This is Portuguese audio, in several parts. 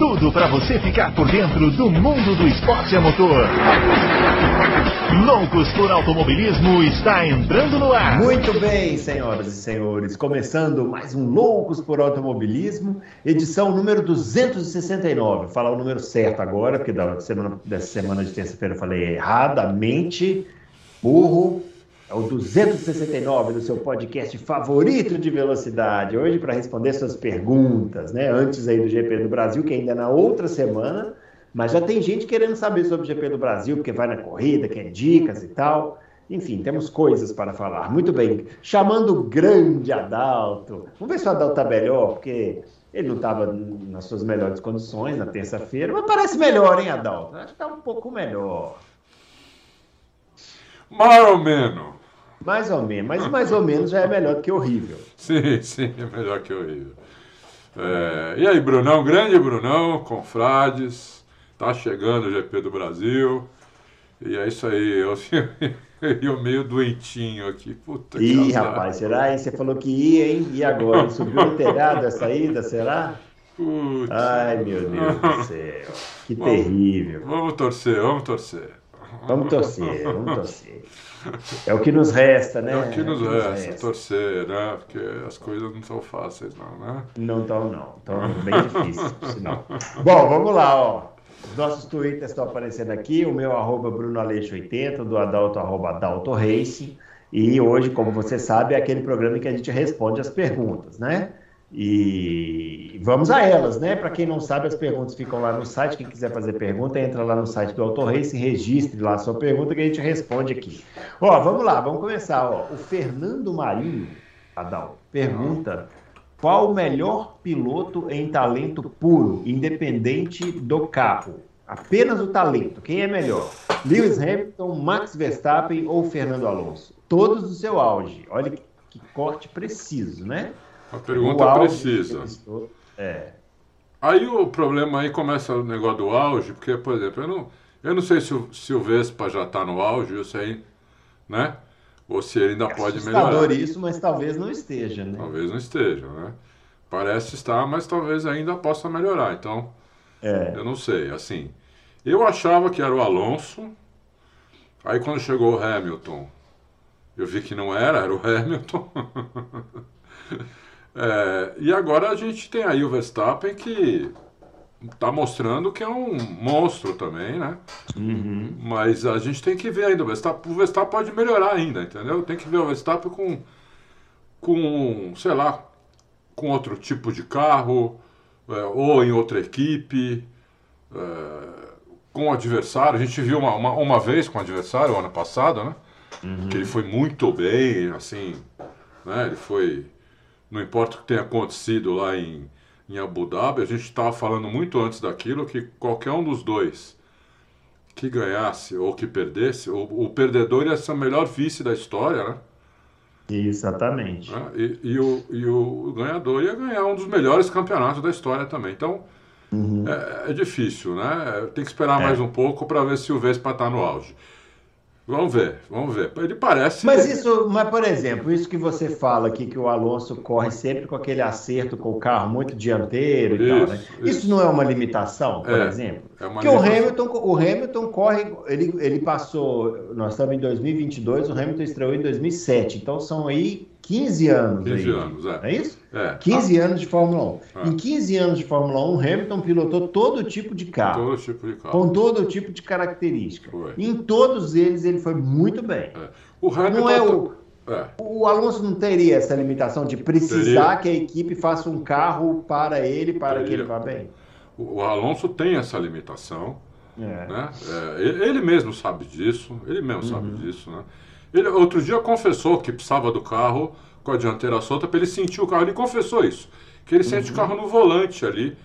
tudo para você ficar por dentro do mundo do esporte a motor. Loucos por Automobilismo está entrando no ar. Muito bem, senhoras e senhores, começando mais um Loucos por Automobilismo, edição número 269. Vou falar o número certo agora, porque da semana, dessa semana de terça-feira eu falei erradamente. Burro. É o 269 do seu podcast favorito de velocidade. Hoje para responder suas perguntas, né? Antes aí do GP do Brasil, que ainda é na outra semana. Mas já tem gente querendo saber sobre o GP do Brasil, porque vai na corrida, quer dicas e tal. Enfim, temos coisas para falar. Muito bem. Chamando o grande Adalto. Vamos ver se o Adalto está melhor, porque ele não estava nas suas melhores condições na terça-feira, mas parece melhor, hein, Adalto? Acho que está um pouco melhor. Mais ou menos. Mais ou menos, mas mais ou menos já é melhor do que horrível. Sim, sim, é melhor que horrível. É, e aí, Brunão, grande Brunão, confrades, tá chegando o GP do Brasil. E é isso aí, eu, eu meio doentinho aqui. Puta Ih, que azar. rapaz, será? Hein? Você falou que ia, hein? E agora? Subiu no telhado a saída, será? Putz. Ai, meu Deus do céu. Que terrível. Vamos torcer, vamos torcer. Vamos torcer, vamos torcer. É o que nos resta, né? É o que nos resta, torcer, né? Porque as coisas não são fáceis, não, né? Não estão, não. Estão bem difíceis, sinal. Bom, vamos lá, ó. Os nossos twitters estão aparecendo aqui. O meu arroba BrunoAleixo80, do Adalto, arroba Adalto Racing. E hoje, como você sabe, é aquele programa em que a gente responde as perguntas, né? E vamos a elas, né? Para quem não sabe, as perguntas ficam lá no site. Quem quiser fazer pergunta, entra lá no site do Auto Race, registre lá a sua pergunta que a gente responde aqui. Ó, vamos lá, vamos começar. Ó. O Fernando Marinho, Adal, pergunta qual o melhor piloto em talento puro, independente do carro? Apenas o talento. Quem é melhor? Lewis Hamilton, Max Verstappen ou Fernando Alonso? Todos do seu auge. Olha que corte preciso, né? Uma pergunta precisa. É. Aí o problema aí começa o negócio do auge, porque, por exemplo, eu não, eu não sei se o, se o Vespa já está no auge, eu sei, né? Ou se ele ainda pode Assustador melhorar. isso, mas talvez não esteja, né? Talvez não esteja, né? Parece estar, mas talvez ainda possa melhorar. Então, É. eu não sei. Assim, eu achava que era o Alonso. Aí quando chegou o Hamilton, eu vi que não era, era o Hamilton. É, e agora a gente tem aí o Verstappen que está mostrando que é um monstro também, né? Uhum. Mas a gente tem que ver ainda. O Verstappen, o Verstappen pode melhorar ainda, entendeu? Tem que ver o Verstappen com, com sei lá, com outro tipo de carro, é, ou em outra equipe, é, com o adversário. A gente viu uma, uma, uma vez com o adversário, ano passado, né? Que ele foi muito bem, assim, né? Ele foi. Não importa o que tenha acontecido lá em, em Abu Dhabi, a gente estava falando muito antes daquilo que qualquer um dos dois que ganhasse ou que perdesse, o, o perdedor ia ser o melhor vice da história, né? Exatamente. Né? E, e o, e o ganhador ia ganhar um dos melhores campeonatos da história também. Então é, é difícil, né? Tem que esperar É. mais um pouco para ver se o Vespa está no auge. Vamos ver, vamos ver. Ele parece. Mas isso, mas por exemplo, isso que você fala aqui, que o Alonso corre sempre com aquele acerto com o carro muito dianteiro e tal, né? Isso, Isso, isso. não é uma limitação, por É, exemplo? é uma Porque o limitação. Hamilton, o Hamilton corre, ele, ele passou, nós estamos em 2022, o Hamilton estreou em 2007, então são aí 15 anos 15 aí. anos, é. É isso? É, 15 anos de Fórmula 1. Ah. Em 15 anos de Fórmula 1, Hamilton pilotou todo tipo de carro. todo tipo de carro. Com todo tipo de característica. Foi. Em todos eles ele foi muito bem. É. O Hamilton. Não é o, É, o Alonso não teria essa limitação de precisar que a equipe faça um carro para ele, para que Teria. ele vá bem. o Alonso tem essa limitação. É. né? É, ele mesmo sabe disso, ele mesmo sabe Uhum. disso, né? Ele outro dia confessou que precisava do carro com a dianteira solta para ele sentir o carro. Ele confessou isso, que ele Uhum. sente o carro no volante ali,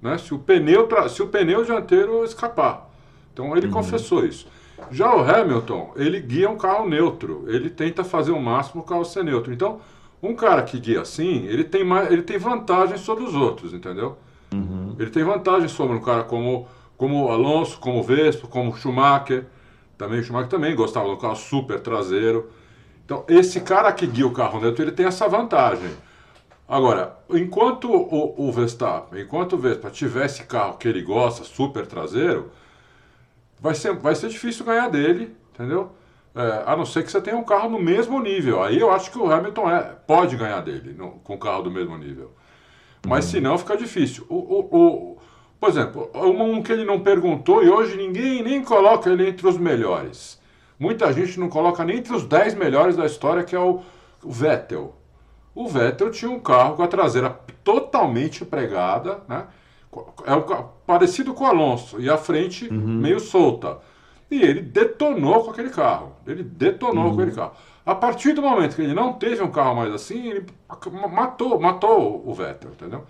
né? Se o pneu tra- se o pneu dianteiro escapar. Então Uhum. ele confessou isso. Já o Hamilton, ele guia um carro neutro, ele tenta fazer o máximo o carro ser neutro. Então, um cara que guia assim, ele tem mais, ele tem vantagem sobre os outros, entendeu? Ele tem vantagem sobre um cara como como o Alonso, como o Vespa, como o Schumacher, também o Schumacher também gostava do carro super traseiro. Então, esse cara que guia o carro neutro, ele tem essa vantagem. Agora, enquanto o, o Verstappen, enquanto o Vespa tiver esse carro que ele gosta, super traseiro, vai ser, vai ser difícil ganhar dele, entendeu? É, a não ser que você tenha um carro no mesmo nível. Aí eu acho que o Hamilton é, pode ganhar dele no, com um carro do mesmo nível. Mas uhum. se não, fica difícil. O, o, o, por exemplo, um que ele não perguntou e hoje ninguém nem coloca ele entre os melhores. Muita gente não coloca nem entre os 10 melhores da história, que é o, Vettel. O Vettel tinha um carro com a traseira totalmente pregada, né? É um parecido com o Alonso, e a frente uhum. meio solta. E ele detonou com aquele carro. Ele detonou uhum. com aquele carro. A partir do momento que ele não teve um carro mais assim, ele matou, matou o Vettel, entendeu?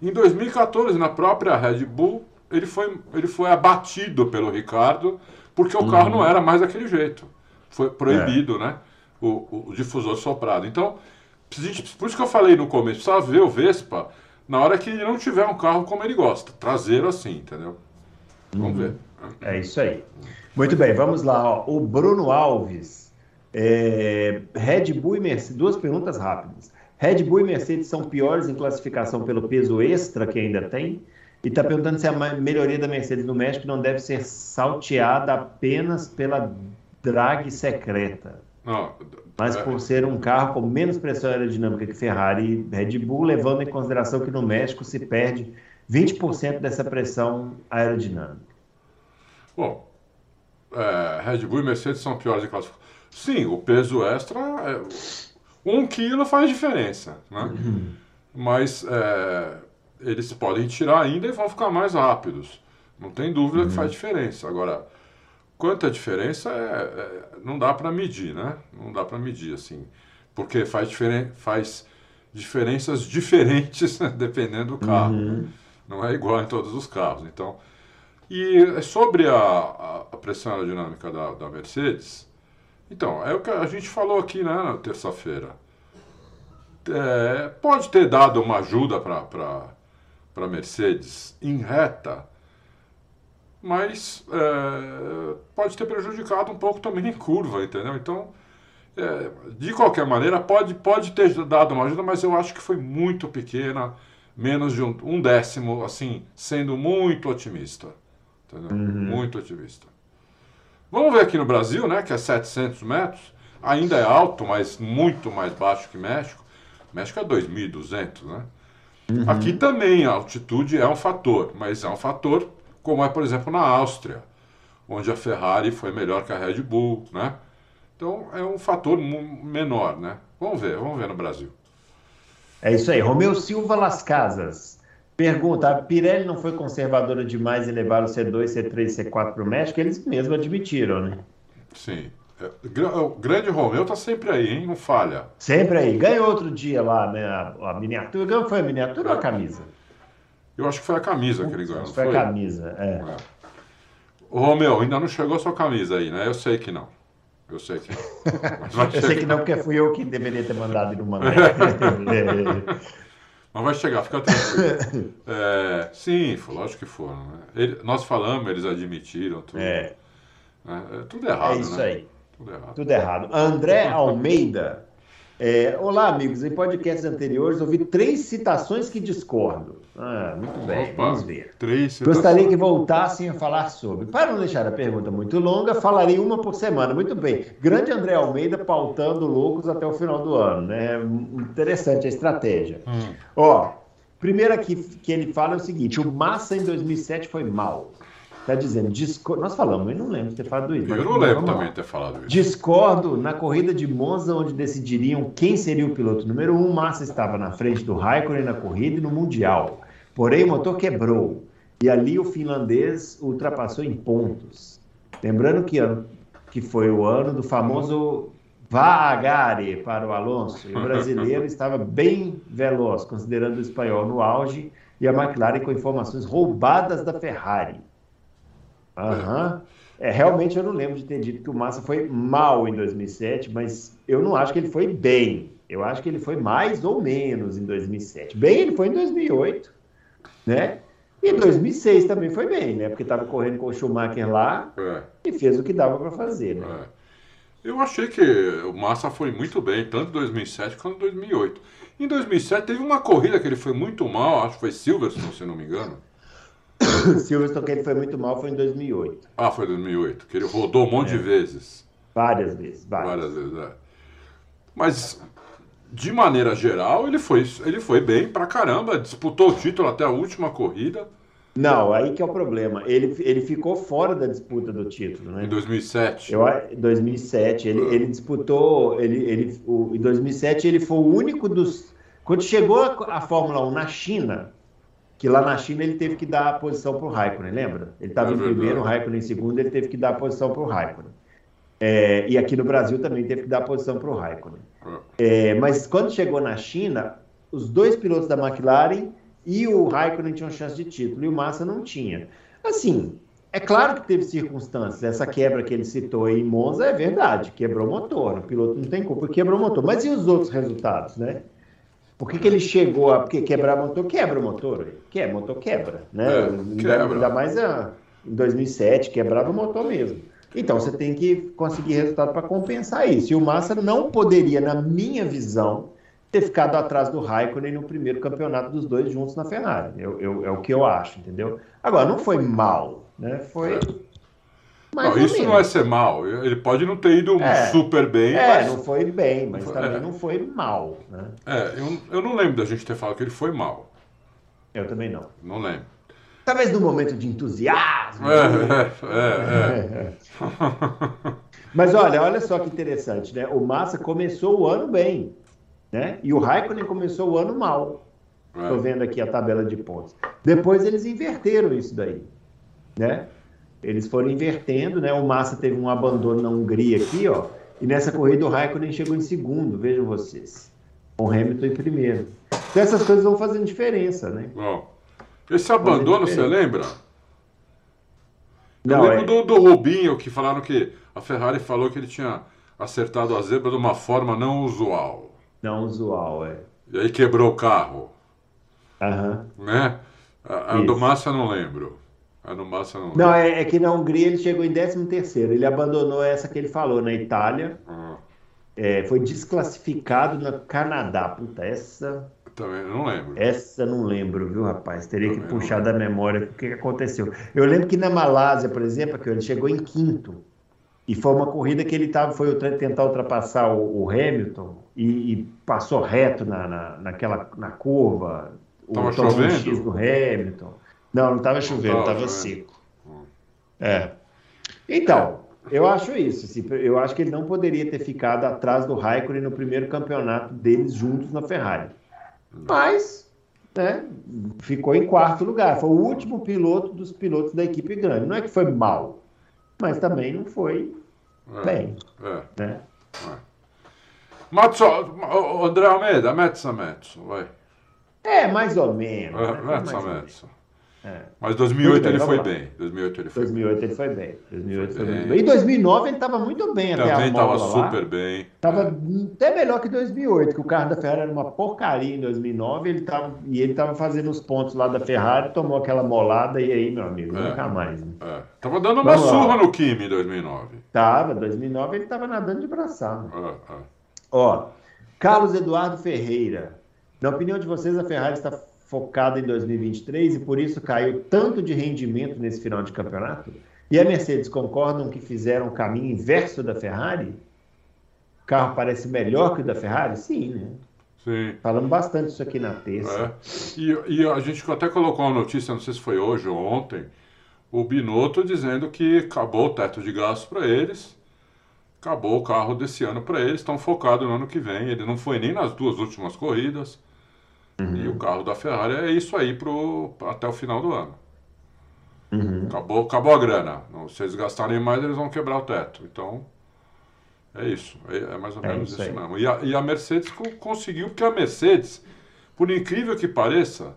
Em 2014, na própria Red Bull, ele foi, ele foi abatido pelo Ricardo, porque o uhum. carro não era mais daquele jeito. Foi proibido, é. né? O, o, difusor soprado. Então, por isso que eu falei no começo, precisa ver o Vespa na hora que ele não tiver um carro como ele gosta, traseiro assim, entendeu? Vamos uhum. ver. É isso aí. Muito bem, vamos lá. Ó. O Bruno Alves, é... Red Bull e Mercedes, duas perguntas rápidas. Red Bull e Mercedes são piores em classificação pelo peso extra que ainda tem? E está perguntando se a melhoria da Mercedes no México não deve ser salteada apenas pela drag secreta. Não, mas é. por ser um carro com menos pressão aerodinâmica que Ferrari e Red Bull, levando em consideração que no México se perde 20% dessa pressão aerodinâmica. Bom, é, Red Bull e Mercedes são piores em classificação. Sim, o peso extra, é, um quilo faz diferença, né? Uhum. Mas é, eles podem tirar ainda e vão ficar mais rápidos. Não tem dúvida uhum. que faz diferença. Agora, quanta diferença é, é não dá para medir, né? Não dá para medir assim, porque faz, diferen faz diferenças diferentes dependendo do carro. Uhum. Não é igual em todos os carros. Então, e é sobre a, a pressão aerodinâmica da, da Mercedes, então, é o que a gente falou aqui né, na terça-feira. É, pode ter dado uma ajuda para a Mercedes em reta, mas é, pode ter prejudicado um pouco também em curva, entendeu? Então, é, de qualquer maneira, pode, pode ter dado uma ajuda, mas eu acho que foi muito pequena, menos de um, um décimo, assim, sendo muito otimista. Entendeu? Uhum. Muito otimista. Vamos ver aqui no Brasil, né, que é 700 metros, ainda é alto, mas muito mais baixo que México. México é 2.200, né? Uhum. Aqui também a altitude é um fator, mas é um fator como é, por exemplo, na Áustria, onde a Ferrari foi melhor que a Red Bull, né? Então é um fator menor, né? Vamos ver, vamos ver no Brasil. É isso aí. Romeu Silva Las Casas pergunta: a Pirelli não foi conservadora demais em levar o C2, C3, C4 para o México? Eles mesmos admitiram, né? Sim. É, o grande Romeu tá sempre aí, hein? Não falha. Sempre aí. Ganhou outro dia lá, né? A, a miniatura. Ganhou foi a miniatura é. ou a camisa? Eu acho que foi a camisa que ele ganhou. Foi, foi a camisa, é. é. Ô, Romeu, ainda não chegou a sua camisa aí, né? Eu sei que não. Eu sei que não. eu sei que não, porque fui eu que deveria ter mandado e não mandei. Mas vai chegar, fica tranquilo. É, sim, lógico que foram. Né? Ele, nós falamos, eles admitiram tudo. É. É, é tudo errado, É isso né? aí. Tudo errado. Tudo errado. André Almeida é, olá, amigos. Em podcasts anteriores ouvi três citações que discordo. Ah, muito bem, Opa, vamos ver. Três Gostaria que voltassem a falar sobre. Para não deixar a pergunta muito longa, falarei uma por semana. Muito bem. Grande André Almeida pautando loucos até o final do ano. Né? Interessante a estratégia. Hum. Ó, primeiro que, que ele fala é o seguinte: o Massa em 2007 foi mal. Está dizendo, discordo. Nós falamos, eu não lembro de ter falado isso. Eu não lembro também de ter falado isso. Discordo na corrida de Monza, onde decidiriam quem seria o piloto número um. Massa estava na frente do Raikkonen na corrida e no Mundial. Porém, o motor quebrou. E ali o finlandês ultrapassou em pontos. Lembrando que, que foi o ano do famoso Vagare para o Alonso. E o brasileiro estava bem veloz, considerando o espanhol no auge, e a McLaren com informações roubadas da Ferrari. Aham. É, realmente eu não lembro de ter dito que o Massa foi mal em 2007, mas eu não acho que ele foi bem. Eu acho que ele foi mais ou menos em 2007. Bem, ele foi em 2008, né? E 2006 também foi bem, né? Porque estava correndo com o Schumacher lá é. e fez o que dava para fazer, né? É. Eu achei que o Massa foi muito bem, tanto em 2007 quanto em 2008. Em 2007 teve uma corrida que ele foi muito mal, acho que foi Silverstone, se não me engano. Silverstone que ele foi muito mal foi em 2008. Ah, foi em 2008, que ele rodou um monte é. de vezes. Várias vezes, várias. Várias vezes, é. Mas, de maneira geral, ele foi, ele foi bem pra caramba, disputou o título até a última corrida. Não, aí que é o problema. Ele, ele ficou fora da disputa do título, né? Em 2007. Eu, 2007. Ele, ele disputou. Ele, ele, o, em 2007, ele foi o único dos. Quando chegou a, a Fórmula 1 na China, que lá na China ele teve que dar a posição para o Raikkonen, lembra? Ele estava em primeiro, o Raikkonen em segundo, ele teve que dar a posição para o Raikkonen. É, e aqui no Brasil também teve que dar a posição para o Raikkonen. É, mas quando chegou na China, os dois pilotos da McLaren e o Raikkonen tinham chance de título, e o Massa não tinha. Assim, é claro que teve circunstâncias. Essa quebra que ele citou aí em Monza é verdade, quebrou o motor. O piloto não tem culpa, quebrou o motor. Mas e os outros resultados, né? Por que, que ele chegou a porque quebrar motor? Quebra o motor. Quebra, motor quebra. Né? É, quebra. Ainda mais a, em 2007, quebrava o motor mesmo. Então você tem que conseguir resultado para compensar isso. E o Massa não poderia, na minha visão, ter ficado atrás do Raikkonen no primeiro campeonato dos dois juntos na Ferrari. Eu, eu, é o que eu acho, entendeu? Agora, não foi mal, né? Foi. É. Não, isso não é ser mal. Ele pode não ter ido é, super bem. É, mas... não foi bem, mas também é. não foi mal. Né? É, eu, eu não lembro da gente ter falado que ele foi mal. Eu também não. Não lembro. Talvez no momento de entusiasmo. É, é, é, é. mas olha, olha só que interessante, né? O Massa começou o ano bem, né? E o Raikkonen começou o ano mal. Estou vendo aqui a tabela de pontos. Depois eles inverteram isso daí, né? Eles foram invertendo, né? O Massa teve um abandono na Hungria aqui, ó. E nessa corrida o Raikkonen chegou em segundo, vejam vocês. Com o Hamilton em primeiro. Então essas coisas vão fazendo diferença, né? Bom, esse abandono, você lembra? Não, Eu lembro é... do, do Rubinho, que falaram que a Ferrari falou que ele tinha acertado a zebra de uma forma não usual. Não usual, é. E aí quebrou o carro. Aham. Né? A, a do Massa não lembro. Ah, no Massa não. Não, é, é, que na Hungria ele chegou em 13 Ele abandonou essa que ele falou na Itália. Ah. É, foi desclassificado no Canadá. Puta, essa. Também não lembro. Essa não lembro, viu, rapaz? Teria Também que puxar da memória o que aconteceu. Eu lembro que na Malásia, por exemplo, que ele chegou em quinto. E foi uma corrida que ele tava, foi tentar ultrapassar o, o Hamilton e, e, passou reto na, na, naquela, na curva. Tava o chovendo? X do Hamilton. Não, não estava chovendo, estava seco. É. Então, eu acho isso. Assim, eu acho que ele não poderia ter ficado atrás do Raikkonen no primeiro campeonato deles juntos na Ferrari. Mas, né, ficou em quarto lugar. Foi o último piloto dos pilotos da equipe grande. Não é que foi mal, mas também não foi é, bem. É. Né? É. Mazzo, André Almeida, mezza mezzo, vai. É, mais ou menos. É, né? mezza mezzo. É. Mas 2008 bem, ele foi bem. 2008 ele foi 2008 ele foi bem. 2008 foi, bem. E 2009 ele estava muito bem até Também estava super bem. Estava é. até melhor que 2008, que o carro da Ferrari era uma porcaria em 2009 ele tava, e ele estava fazendo os pontos lá da Ferrari, tomou aquela molada e aí, meu amigo, é. nunca mais. Né? É. Tava dando uma Vamos surra lá. no Kimi em 2009. Tava, 2009 ele estava nadando de braçada. É, é. Ó, Carlos Eduardo Ferreira. Na opinião de vocês, a Ferrari está focada em 2023 e por isso caiu tanto de rendimento nesse final de campeonato? E a Mercedes concordam que fizeram o caminho inverso da Ferrari? O carro parece melhor que o da Ferrari? Sim, né? Sim. Falamos bastante isso aqui na terça. É. E, e, a gente até colocou uma notícia, não sei se foi hoje ou ontem, o Binotto dizendo que acabou o teto de gastos para eles, acabou o carro desse ano para eles, estão focados no ano que vem. Ele não foi nem nas duas últimas corridas. Uhum. E o carro da Ferrari é isso aí pro, até o final do ano. Uhum. Acabou, acabou a grana. Se eles gastarem mais, eles vão quebrar o teto. Então, é isso. É, é mais ou é menos isso, isso mesmo. E a, e a Mercedes conseguiu, porque a Mercedes, por incrível que pareça,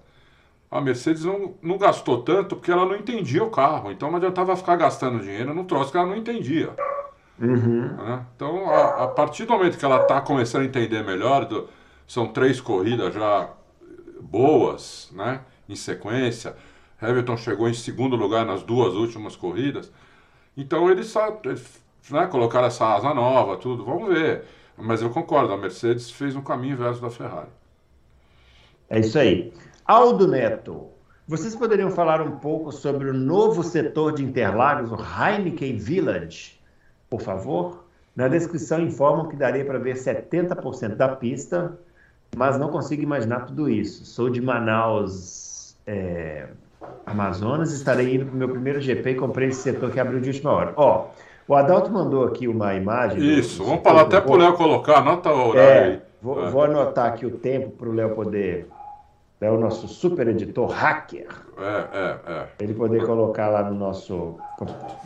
a Mercedes não, não gastou tanto porque ela não entendia o carro. Então não adiantava ficar gastando dinheiro num troço que ela não entendia. Uhum. Né? Então, a, a, partir do momento que ela está começando a entender melhor, do, são três corridas já boas, né? Em sequência. Hamilton chegou em segundo lugar nas duas últimas corridas. Então eles, eles né, colocaram essa asa nova, tudo. Vamos ver. Mas eu concordo, a Mercedes fez um caminho inverso da Ferrari. É isso aí. Aldo Neto, vocês poderiam falar um pouco sobre o novo setor de Interlagos, o Heineken Village, por favor? Na descrição informam que daria para ver 70% da pista, mas não consigo imaginar tudo isso. Sou de Manaus, é, Amazonas, estarei indo para o meu primeiro GP e comprei esse setor que abriu de última hora. Ó, o Adalto mandou aqui uma imagem. Isso, vamos falar até para o Léo colocar, anota o horário é, aí. Vou, é. vou anotar aqui o tempo para o Léo poder. É o nosso super editor hacker. É, é, é. Ele poder colocar lá no nosso.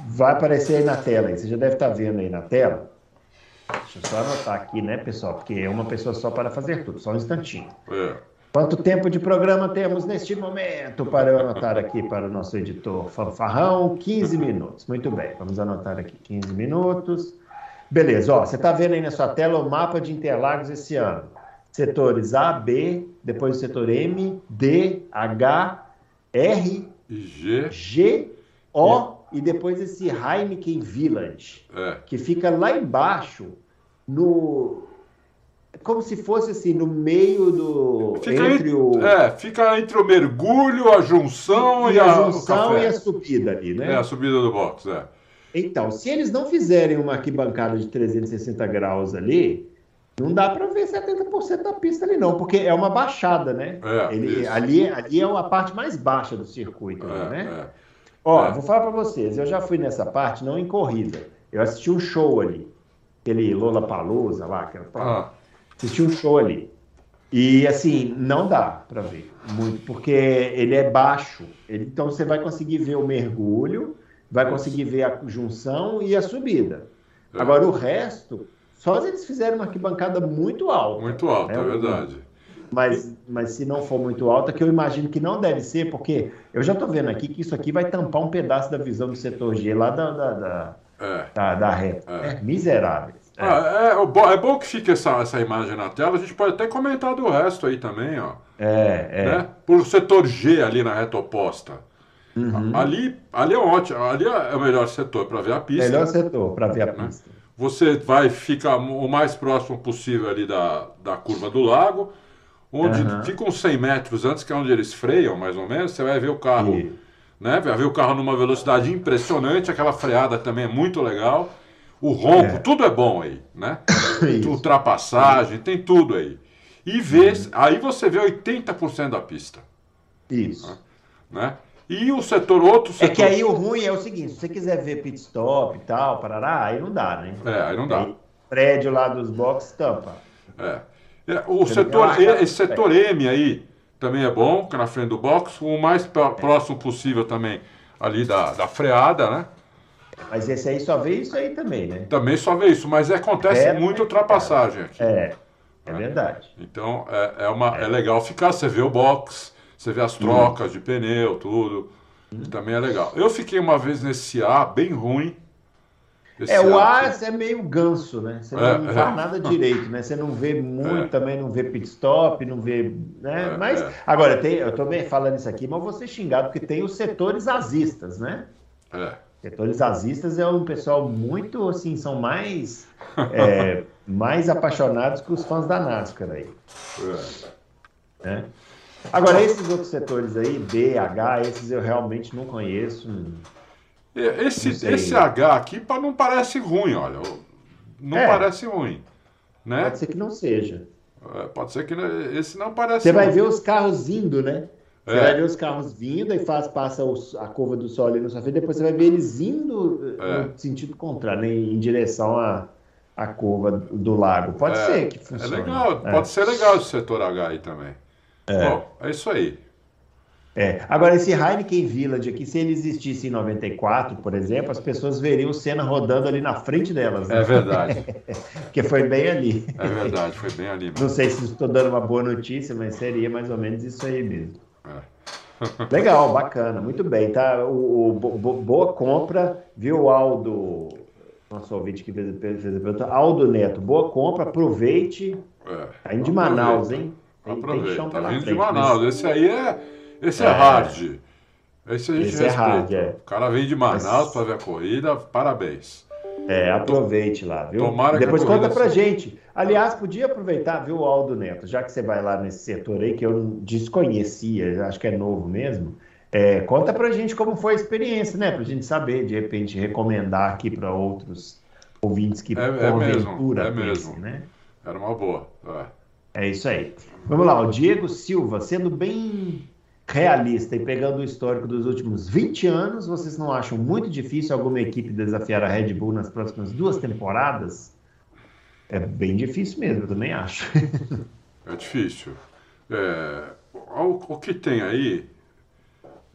Vai aparecer aí na tela, aí. você já deve estar vendo aí na tela. Deixa eu só anotar aqui, né, pessoal? Porque é uma pessoa só para fazer tudo, só um instantinho. É. Quanto tempo de programa temos neste momento para eu anotar aqui para o nosso editor fanfarrão? 15 minutos. Muito bem, vamos anotar aqui 15 minutos. Beleza, ó, você está vendo aí na sua tela o mapa de Interlagos esse ano. Setores A, B, depois o setor M, D, H, R, G, G O e depois esse Heineken Village, é. que fica lá embaixo no como se fosse assim, no meio do. Fica entre, o. É, fica entre o mergulho, a junção e, e a. A junção e a subida ali, né? É, a subida do box, é. Então, se eles não fizerem uma arquibancada de 360 graus ali, não dá para ver 70% da pista ali, não, porque é uma baixada, né? É, Ele, ali, ali é a parte mais baixa do circuito, é, né? É. Ó, é. vou falar para vocês, eu já fui nessa parte, não em corrida. Eu assisti um show ali, aquele Lola Palusa lá, aquela. Ah assisti um show ali. E assim, não dá para ver muito, porque ele é baixo. Ele, então você vai conseguir ver o mergulho, vai conseguir ver a junção e a subida. É. Agora o resto, só se eles fizerem uma arquibancada muito alta. Muito alta, né? é verdade. Mas, mas se não for muito alta, que eu imagino que não deve ser, porque eu já estou vendo aqui que isso aqui vai tampar um pedaço da visão do setor G lá da, da, da, é. da, da reta. É. é miserável. É. Ah, é, é, bom que fique essa, essa imagem na tela. A gente pode até comentar do resto aí também, ó. É, é. Né? Por setor G ali na reta oposta. Uhum. Ali, ali é ótimo, ali é o melhor setor para ver a pista. Melhor setor para ver a né? pista. Você vai ficar o mais próximo possível ali da, da curva do lago, onde uhum. fica uns 100 metros antes, que é onde eles freiam, mais ou menos. Você vai ver o carro, e... né? Vai ver o carro numa velocidade impressionante. Aquela freada também é muito legal o ronco, é. tudo é bom aí, né? Ultrapassagem, tem tudo aí. E vê, uhum. aí você vê 80% da pista. Isso. Né? E o setor, outro setor... É que aí o ruim é o seguinte, se você quiser ver pit stop e tal, parará, aí não dá, né? É, aí não dá. Aí, prédio lá dos boxes tampa. É. é o setor, esse setor M aí também é bom, que é na frente do box, o mais próximo possível também ali da, da freada, né? Mas esse aí só vê isso aí também, né? Também só vê isso, mas acontece é, muita ultrapassagem aqui. É, é né? verdade. Então é, é, uma, é. é legal ficar, você vê o box, você vê as trocas hum. de pneu, tudo. Hum. Também é legal. Eu fiquei uma vez nesse A bem ruim. É, o A é meio ganso, né? Você é, não faz nada direito, né? Você não vê muito, é. também não vê pit stop, não vê. Né? É, mas, é. agora, tem, eu bem falando isso aqui, mas vou ser xingado, porque tem os setores azistas, né? É. Setores azistas é um pessoal muito, assim, são mais, é, mais apaixonados que os fãs da NASCAR aí. É. Né? Agora, esses outros setores aí, B, H, esses eu realmente não conheço. É, esse, esse H aqui não parece ruim, olha. Não é. parece ruim. Né? Pode ser que não seja. É, pode ser que esse não parece Você ruim. vai ver os carros indo, né? Você é. vai ver os carros vindo e faz, passa os, a curva do sol ali na sua frente, depois você vai ver eles indo é. no sentido contrário, né, em direção à, à curva do lago. Pode é. ser que é funcione. É legal, pode ser legal esse setor H aí também. É. Bom, é isso aí. É. Agora, esse Heineken Village aqui, se ele existisse em 94, por exemplo, as pessoas veriam o Senna rodando ali na frente delas. Né? É verdade. Porque foi bem ali. É verdade, foi bem ali. Não sei se estou dando uma boa notícia, mas seria mais ou menos isso aí mesmo. Legal, bacana, muito bem, tá? O, o bo, boa compra, viu, Aldo? Nosso ouvinte que fez, fez a pergunta. Aldo Neto, boa compra, aproveite. É, tá indo de Manaus, hein? Tem, aproveita, tem chão tá vindo frente, de Manaus. Mas... Esse aí é, esse é, é hard. Esse a gente Esse é respeita. É hard, é. O cara vem de Manaus Mas... para ver a corrida, parabéns. É, aproveite lá, viu? Tomara Depois conta pra seja... gente. Aliás, podia aproveitar, viu, Aldo Neto, já que você vai lá nesse setor aí, que eu desconhecia, acho que é novo mesmo. É, conta pra gente como foi a experiência, né? Pra gente saber, de repente, recomendar aqui para outros ouvintes que é, é mesmo, é mesmo. né? Era uma boa. É. é isso aí. Vamos lá, o Diego Silva, sendo bem realista e pegando o histórico dos últimos 20 anos, vocês não acham muito difícil alguma equipe desafiar a Red Bull nas próximas duas temporadas? É bem difícil mesmo, eu também acho. é difícil. É, o, o, que tem aí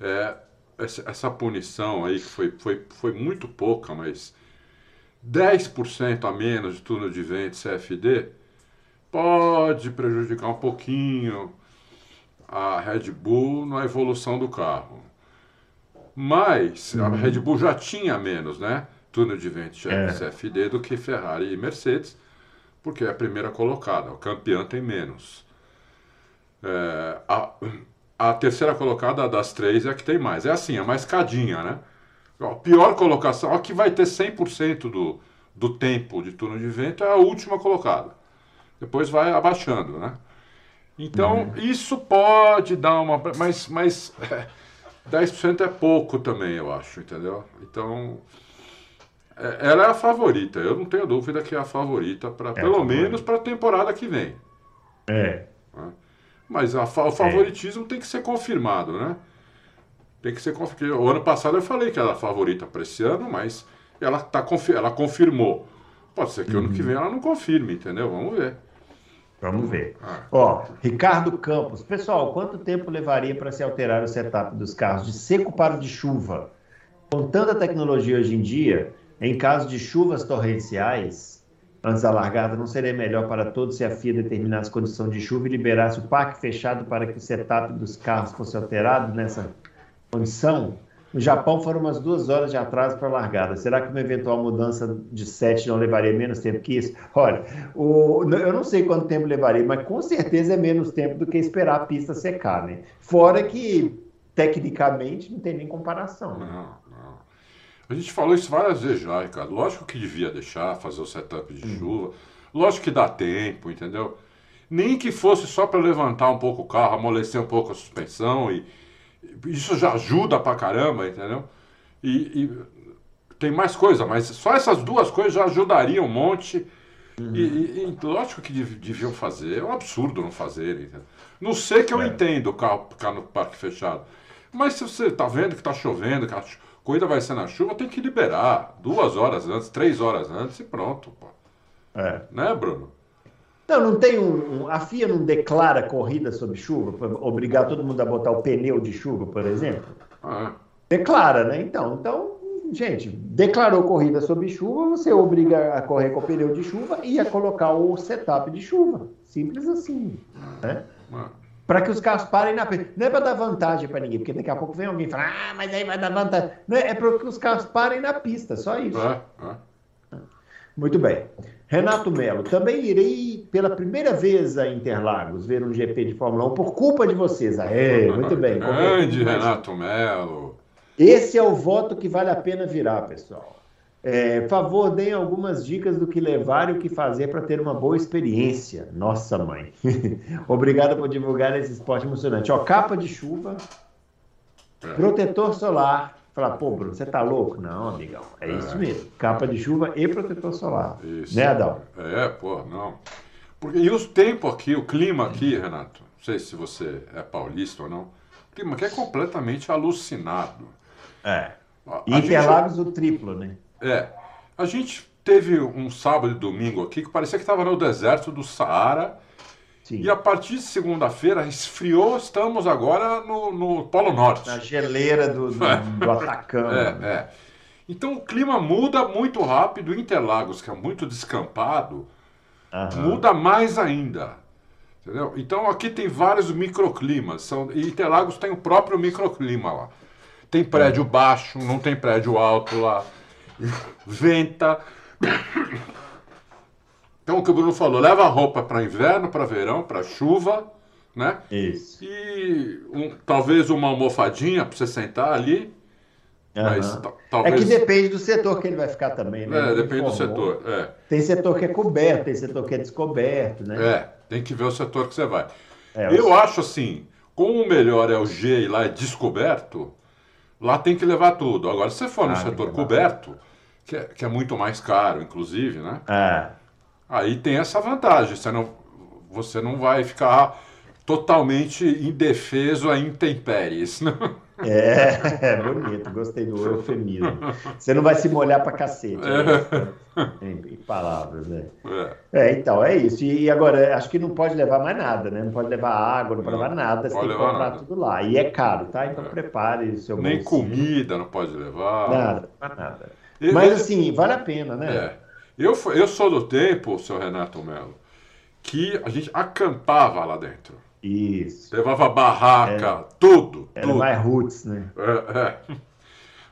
é essa, essa, punição aí, que foi, foi, foi muito pouca, mas 10% a menos de turno de vento CFD pode prejudicar um pouquinho a Red Bull na evolução do carro. Mas uhum. a Red Bull já tinha menos, né? Túnel de vento é. CFD do que Ferrari e Mercedes, porque é a primeira colocada. O campeão tem menos. É, a, a terceira colocada das três é a que tem mais. É assim, é uma escadinha, né? A pior colocação, a que vai ter 100% do, do tempo de túnel de vento é a última colocada. Depois vai abaixando, né? Então, uhum. isso pode dar uma. Mas, mas é, 10% é pouco também, eu acho, entendeu? Então, é, ela é a favorita. Eu não tenho dúvida que é a favorita, pra, é pelo menos para a temporada que vem. É. Né? Mas a, o favoritismo tem que ser confirmado, né? Tem que ser confirmado. O ano passado eu falei que ela era a favorita para esse ano, mas ela, tá, ela confirmou. Pode ser que uhum. ano que uhum. vem ela não confirme, entendeu? Vamos ver. Vamos ver. Ah. Ó, Ricardo Campos. Pessoal, quanto tempo levaria para se alterar o setup dos carros de seco para o de chuva? Com tanta tecnologia hoje em dia, em caso de chuvas torrenciais, antes da largada, não seria melhor para todos se a FIA determinasse condição de chuva e liberasse o parque fechado para que o setup dos carros fosse alterado nessa condição? No Japão foram umas duas horas de atraso para a largada. Será que uma eventual mudança de set não levaria menos tempo que isso? Olha, o, eu não sei quanto tempo levaria, mas com certeza é menos tempo do que esperar a pista secar, né? Fora que, tecnicamente, não tem nem comparação. Né? Não, não. A gente falou isso várias vezes já, Ricardo. Lógico que devia deixar, fazer o setup de hum. chuva. Lógico que dá tempo, entendeu? Nem que fosse só para levantar um pouco o carro, amolecer um pouco a suspensão e isso já ajuda pra caramba, entendeu? E, e, tem mais coisa, mas só essas duas coisas já ajudariam um monte. Uhum. E, e, lógico que deviam fazer, é um absurdo não fazerem. Entendeu? Não sei que eu é. entendo o carro ficar no parque fechado. Mas se você tá vendo que tá chovendo, que a corrida vai ser na chuva, tem que liberar duas horas antes, três horas antes e pronto. Pô. É. Né, Bruno? Não, não tem um, um, A FIA não declara corrida sob chuva para obrigar todo mundo a botar o pneu de chuva, por exemplo? Ah. Declara, né? Então, então, gente, declarou corrida sob chuva, você obriga a correr com o pneu de chuva e a colocar o setup de chuva. Simples assim. Né? Ah. Para que os carros parem na pista. Não é para dar vantagem para ninguém, porque daqui a pouco vem alguém e fala, ah, mas aí vai dar vantagem. Não é, é para que os carros parem na pista, só isso. Ah, ah. Muito bem. Renato Melo, também irei pela primeira vez a Interlagos ver um GP de Fórmula 1 por culpa de vocês. Aê, muito bem. Grande Renato Melo. Esse é o voto que vale a pena virar, pessoal. É, favor, deem algumas dicas do que levar e o que fazer para ter uma boa experiência. Nossa, mãe. Obrigado por divulgar esse esporte emocionante. Ó, capa de chuva, é. protetor solar, Falar, pô, Bruno, você tá louco? Não, amigão, é, é, isso mesmo. Capa de chuva e protetor solar. Isso. Né, Adão? É, pô, não. Porque, e os tempos aqui, o clima aqui, Renato, não sei se você é paulista ou não, o clima aqui é completamente alucinado. É. E Interlagos gente, o triplo, né? É. A gente teve um sábado e domingo aqui que parecia que estava no deserto do Saara Sim. E a partir de segunda-feira esfriou, estamos agora no, no Polo Norte. Na geleira do, do, do Atacama. É, é. Então o clima muda muito rápido. Interlagos, que é muito descampado, uhum. muda mais ainda. Entendeu? Então aqui tem vários microclimas. São, e Interlagos tem o próprio microclima lá. Tem prédio baixo, não tem prédio alto lá. Venta. Então o que o Bruno falou, leva roupa para inverno, para verão, para chuva, né? Isso. E um, talvez uma almofadinha para você sentar ali. Mas, uhum. talvez... É que depende do setor que ele vai ficar também, né? É, depende do setor. É. Tem setor que é coberto, tem setor que é descoberto, né? É, tem que ver o setor que você vai. É, eu acho assim, como o melhor é o G e lá é descoberto, lá tem que levar tudo. Agora, se você for no ah, setor coberto, que é, que é muito mais caro, inclusive, né? É. Aí tem essa vantagem. Você não, você não vai ficar totalmente indefeso a intempéries. Né? É, é bonito, gostei do eufemismo. Você não vai se molhar pra cacete. Né? É. Em, em, palavras, né? É. é. então, é isso. E agora, acho que não pode levar mais nada, né? Não pode levar água, não pode levar nada, você tem que comprar nada. tudo lá. E é caro, tá? Então é. prepare o seu Nem bolsinho. comida não pode levar. Nada, nada. Mas assim, vale a pena, né? É. Eu, eu sou do tempo, seu Renato Melo, que a gente acampava lá dentro. Isso. Levava barraca, é. tudo. Era tudo. mais roots, né? É, é.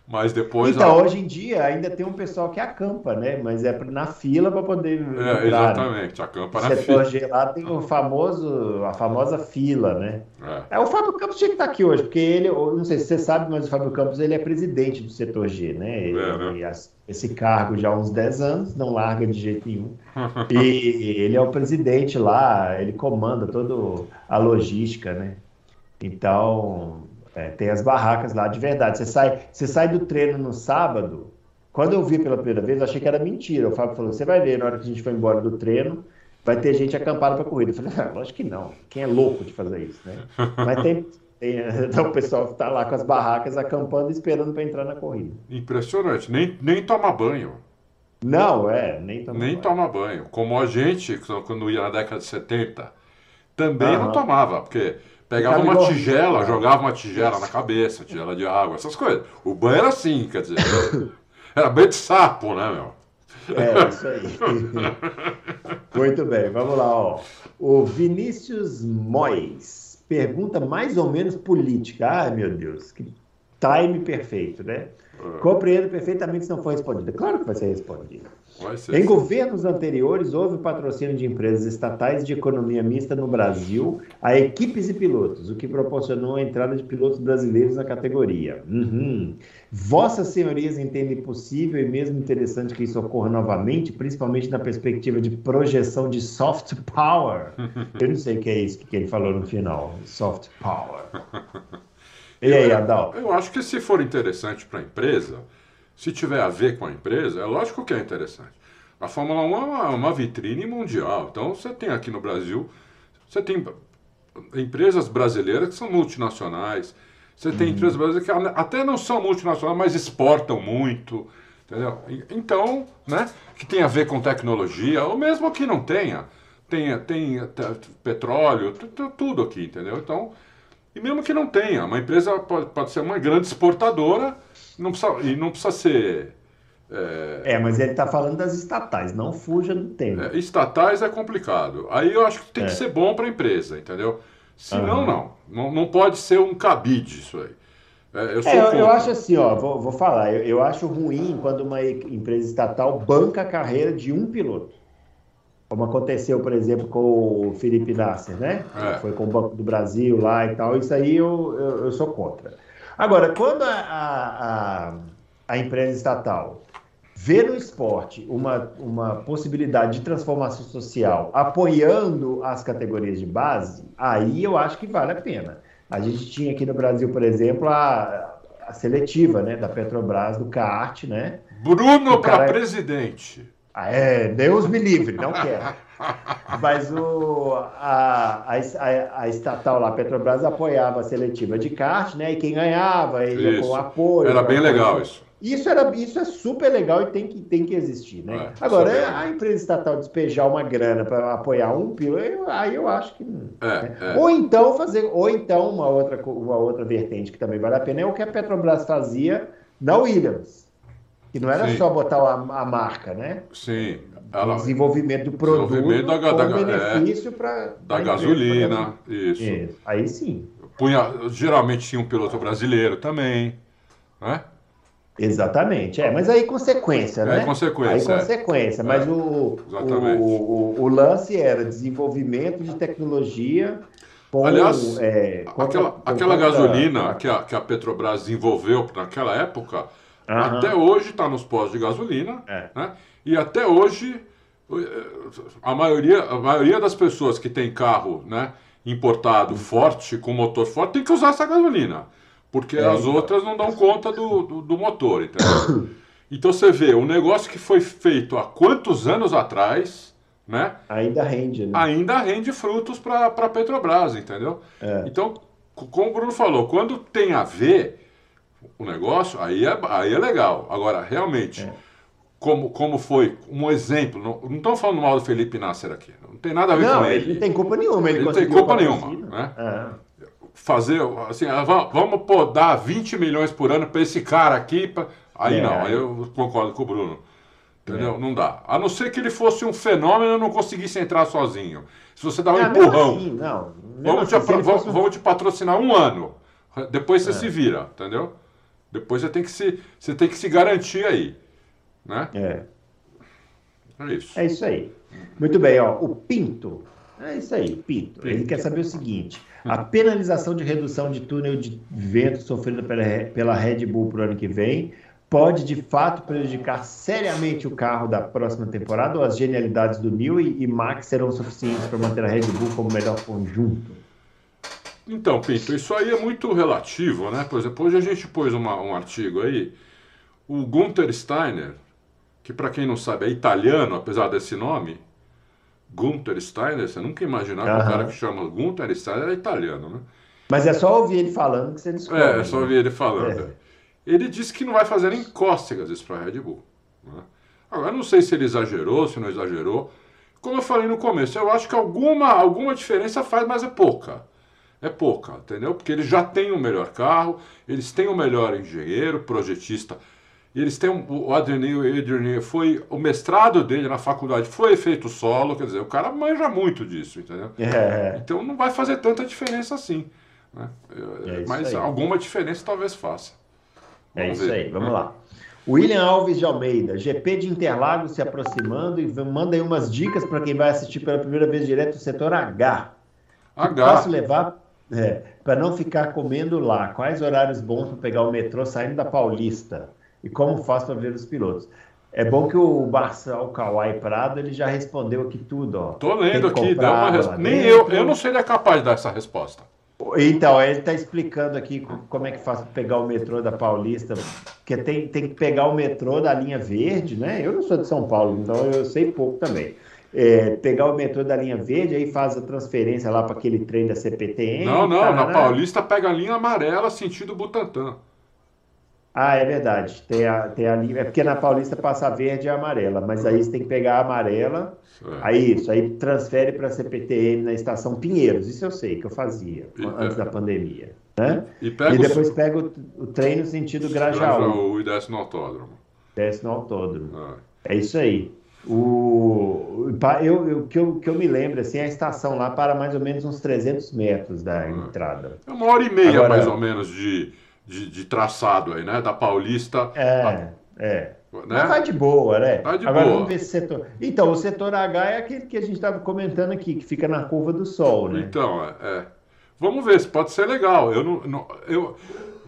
Mas depois. Então, a... hoje em dia ainda tem um pessoal que acampa, né? Mas é na fila para poder. É, entrar, né? exatamente, né? acampa na fila. G lá tem o famoso, a famosa fila, né? É. é. o Fábio Campos tinha que estar aqui hoje, porque ele, não sei se você sabe, mas o Fábio Campos ele é presidente do setor G, né? Ele, é, né? esse cargo já há uns 10 anos, não larga de jeito nenhum. e ele é o presidente lá, ele comanda toda a logística, né? Então, é, tem as barracas lá de verdade. Você sai, você sai do treino no sábado. Quando eu vi pela primeira vez, eu achei que era mentira. O Fábio falou: você vai ver, na hora que a gente for embora do treino, vai ter gente acampada para corrida. Eu falei: ah, lógico que não. Quem é louco de fazer isso, né? Mas tem, tem então, o pessoal está lá com as barracas acampando, esperando para entrar na corrida. Impressionante. Nem, nem toma banho. Não, é, nem toma Nem banho. toma banho. Como a gente, quando ia na década de 70, também uhum. não tomava, porque Pegava uma tigela, jogava uma tigela na cabeça, tigela de água, essas coisas. O banho era assim, quer dizer, era banho de sapo, né, meu? É, isso aí. Muito bem, vamos lá, ó. O Vinícius Mois pergunta mais ou menos política. Ai, meu Deus, que time perfeito, né? É. Compreendo perfeitamente se não for respondida. Claro que vai ser respondida. Em governos anteriores, houve patrocínio de empresas estatais de economia mista no Brasil a equipes e pilotos, o que proporcionou a entrada de pilotos brasileiros na categoria. Uhum. Vossas senhorias entendem possível e mesmo interessante que isso ocorra novamente, principalmente na perspectiva de projeção de soft power. Eu não sei o que é isso que ele falou no final. Soft power. E aí, Adal? Eu, acho que se for interessante para a empresa se tiver a ver com a empresa, é lógico que é interessante. A Fórmula 1 é uma, uma vitrine mundial. Então você tem aqui no Brasil, você tem empresas brasileiras que são multinacionais. Você tem uhum. empresas brasileiras que até não são multinacionais, mas exportam muito. Entendeu? Então, né, que tem a ver com tecnologia, ou mesmo que não tenha, tem, tem petróleo, tudo aqui, entendeu? Então, e mesmo que não tenha, uma empresa pode, pode ser uma grande exportadora não precisa, e não precisa ser. É, é mas ele está falando das estatais, não fuja do tema. É, estatais é complicado. Aí eu acho que tem é. que ser bom para a empresa, entendeu? Se uhum. não, não, não. Pode ser um cabide isso aí. É, eu, é, eu, eu, acho assim, ó, vou, vou falar, eu, eu, acho ruim quando uma empresa estatal banca a carreira de um piloto. Como aconteceu, por exemplo, com o Felipe Nasser, né? É. Foi com o Banco do Brasil lá e tal. Isso aí eu, eu sou contra. Agora, quando a, a, a empresa estatal vê no esporte uma, uma possibilidade de transformação social apoiando as categorias de base, aí eu acho que vale a pena. A gente tinha aqui no Brasil, por exemplo, a, a seletiva né, da Petrobras, do kart, né? Bruno para cara... presidente. Ah, é, Deus me livre, não quero. Mas o, a, a, a, estatal lá, a Petrobras, apoiava a seletiva de kart, né? E quem ganhava, ia com apoio. Era bem legal isso. Isso, era, isso é super legal e tem que, tem que existir, né? É, Agora, é a empresa estatal despejar uma grana para apoiar um piloto, aí eu acho que. É, né? é. Ou então fazer, ou então uma outra, uma outra vertente que também vale a pena é o que a Petrobras fazia na Williams. Que não era Sim. só botar a, a marca, né? Sim. Ela, desenvolvimento do produto desenvolvimento da, da, benefício é, para da gasolina, isso. isso. Aí sim. Punha, geralmente tinha um piloto brasileiro também, né? Exatamente, é, mas aí consequência, né? É consequência. Aí consequência, é. mas o, o, o, o, lance era desenvolvimento de tecnologia Aliás, é, aquela, aquela gasolina que a, que a Petrobras desenvolveu naquela época, uhum. até hoje está nos postos de gasolina, é. né? e até hoje a maioria, a maioria das pessoas que tem carro né, importado forte, com motor forte, tem que usar essa gasolina, porque é, as então. outras não dão conta do, do, do motor. Entendeu? Então você vê, um negócio que foi feito há quantos anos atrás né? Ainda rende, né? Ainda rende frutos para a Petrobras, entendeu? É. Então, como o Bruno falou, quando tem a ver o negócio, aí é, aí é legal. Agora, realmente, é. como, como foi um exemplo, não estamos falando mal do Felipe Nasser aqui, não tem nada a ver não, com ele. Ele não tem culpa nenhuma, ele, ele não tem culpa nenhuma. Né? É. Fazer, assim, ah, vamos pô, dar 20 milhões por ano para esse cara aqui, pra... aí é. não, aí eu concordo com o Bruno. Entendeu? Não dá. A não ser que ele fosse um fenômeno e não conseguisse entrar sozinho. Se você dá um é, empurrão. Assim, não. Vamos, assim, te, vamos, vamos te patrocinar um ano. Depois você é. se vira, entendeu? Depois você tem que se, você tem que se garantir aí. Né? É. É isso. É isso aí. Muito bem, ó. O Pinto. É isso aí, Pinto. Pinto. Ele quer saber o seguinte: a penalização de redução de túnel de vento sofrida pela, pela Red Bull para o ano que vem pode de fato prejudicar seriamente o carro da próxima temporada ou as genialidades do Newey e Max serão suficientes para manter a Red Bull como melhor conjunto? Então, Pinto, isso aí é muito relativo, né? Por exemplo, hoje a gente pôs uma, um artigo aí, o Gunther Steiner, que para quem não sabe é italiano, apesar desse nome, Gunther Steiner, você nunca imaginava uhum. que o cara que chama Gunther Steiner é italiano, né? Mas é só ouvir ele falando que você descobre. É, é só ouvir ele falando. É. Ele disse que não vai fazer nem cócegas isso para a Red Bull. Né? Agora, não sei se ele exagerou, se não exagerou. Como eu falei no começo, eu acho que alguma, alguma diferença faz, mas é pouca. É pouca, entendeu? Porque eles já têm o melhor carro, eles têm o melhor engenheiro, projetista. Eles têm um, o Adriano, Adriano foi o mestrado dele na faculdade foi feito solo, quer dizer, o cara manja muito disso, entendeu? É. Então não vai fazer tanta diferença assim. Né? É mas alguma diferença talvez faça. É Vamos é isso ver. aí, vamos lá. William Alves de Almeida, GP de Interlagos se aproximando e manda aí umas dicas para quem vai assistir pela primeira vez direto do setor H. H. Posso levar é, para não ficar comendo lá? Quais horários bons para pegar o metrô saindo da Paulista? E como faço para ver os pilotos? É bom que o Barçal Kawai Prado ele já respondeu aqui tudo. Ó. Tô lendo aqui, deu uma res... nem eu, eu não seria capaz de dar essa resposta. Então, ele está explicando aqui como é que faz para pegar o metrô da Paulista, porque tem, tem que pegar o metrô da linha verde, né? Eu não sou de São Paulo, então eu sei pouco também. É, pegar o metrô da linha verde, aí faz a transferência lá para aquele trem da CPTM. Não, não, na Paulista pega a linha amarela sentido Butantã. Ah, é verdade. Tem a, tem a linha. É porque na Paulista passa verde e amarela, mas aí você tem que pegar a amarela. Certo. Aí isso, aí transfere para a CPTM na estação Pinheiros. Isso eu sei que eu fazia e, antes é. da pandemia. Né? E, e depois o... pega o, o, trem no sentido Grajaú. Grajaú e desce no autódromo. Desce no autódromo. Ah. É isso aí. O, eu, eu, que, eu, que eu me lembro, assim, a estação lá para mais ou menos uns 300 metros da ah. entrada. É uma hora e meia, Agora, mais ou menos, de de, de traçado aí, né? Da Paulista. É, a... é. Né? Mas vai de boa, né? Vai de Agora boa. vamos ver esse setor. Então, o setor H é aquele que a gente estava comentando aqui, que fica na curva do sol, né? Então, é. é. Vamos ver, se pode ser legal. Eu, não, não, eu,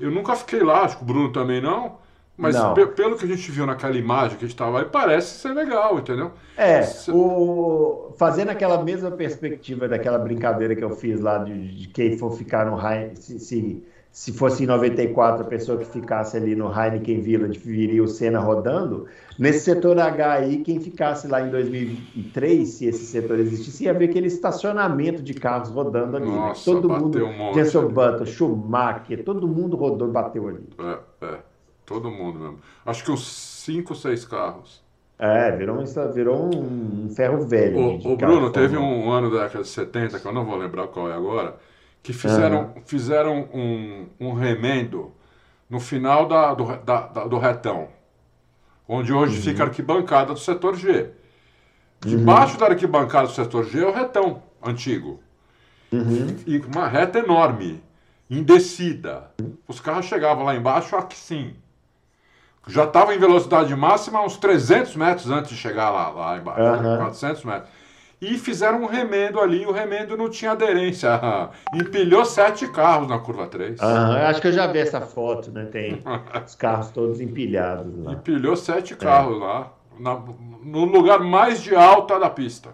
eu nunca fiquei lá, acho que o Bruno também não. Mas pelo que a gente viu naquela imagem que a gente estava aí, parece ser legal, entendeu? É, o... fazendo aquela mesma perspectiva daquela brincadeira que eu fiz lá de, de quem for ficar no raio, se, se se fosse em 94 a pessoa que ficasse ali no Heineken Village viria o Senna rodando, nesse setor H aí, quem ficasse lá em 2003, se esse setor existisse, ia ver aquele estacionamento de carros rodando ali. Né? Nossa, né? Todo mundo, um Jenson Button, Schumacher, todo mundo rodou, bateu ali. É, é, todo mundo mesmo. Acho que uns 5, 6 carros. É, virou, um, virou um ferro velho. O, o Bruno, teve um ano da década de 70, que eu não vou lembrar qual é agora, que fizeram, uhum. fizeram um, um remendo no final da, do, da, da, do retão, onde hoje uhum. fica a arquibancada do setor G. Debaixo uhum. da arquibancada do setor G é o retão antigo. Uhum. E uma reta enorme, em descida. Os carros chegavam lá embaixo assim. Já estava em velocidade máxima uns 300 metros antes de chegar lá, lá embaixo, 400 metros. e fizeram um remendo ali, o remendo não tinha aderência. Empilhou sete carros na curva 3. acho que eu já vi essa foto, né? Tem os carros todos empilhados lá. Empilhou sete carros é. lá, na, no lugar mais de alta da pista.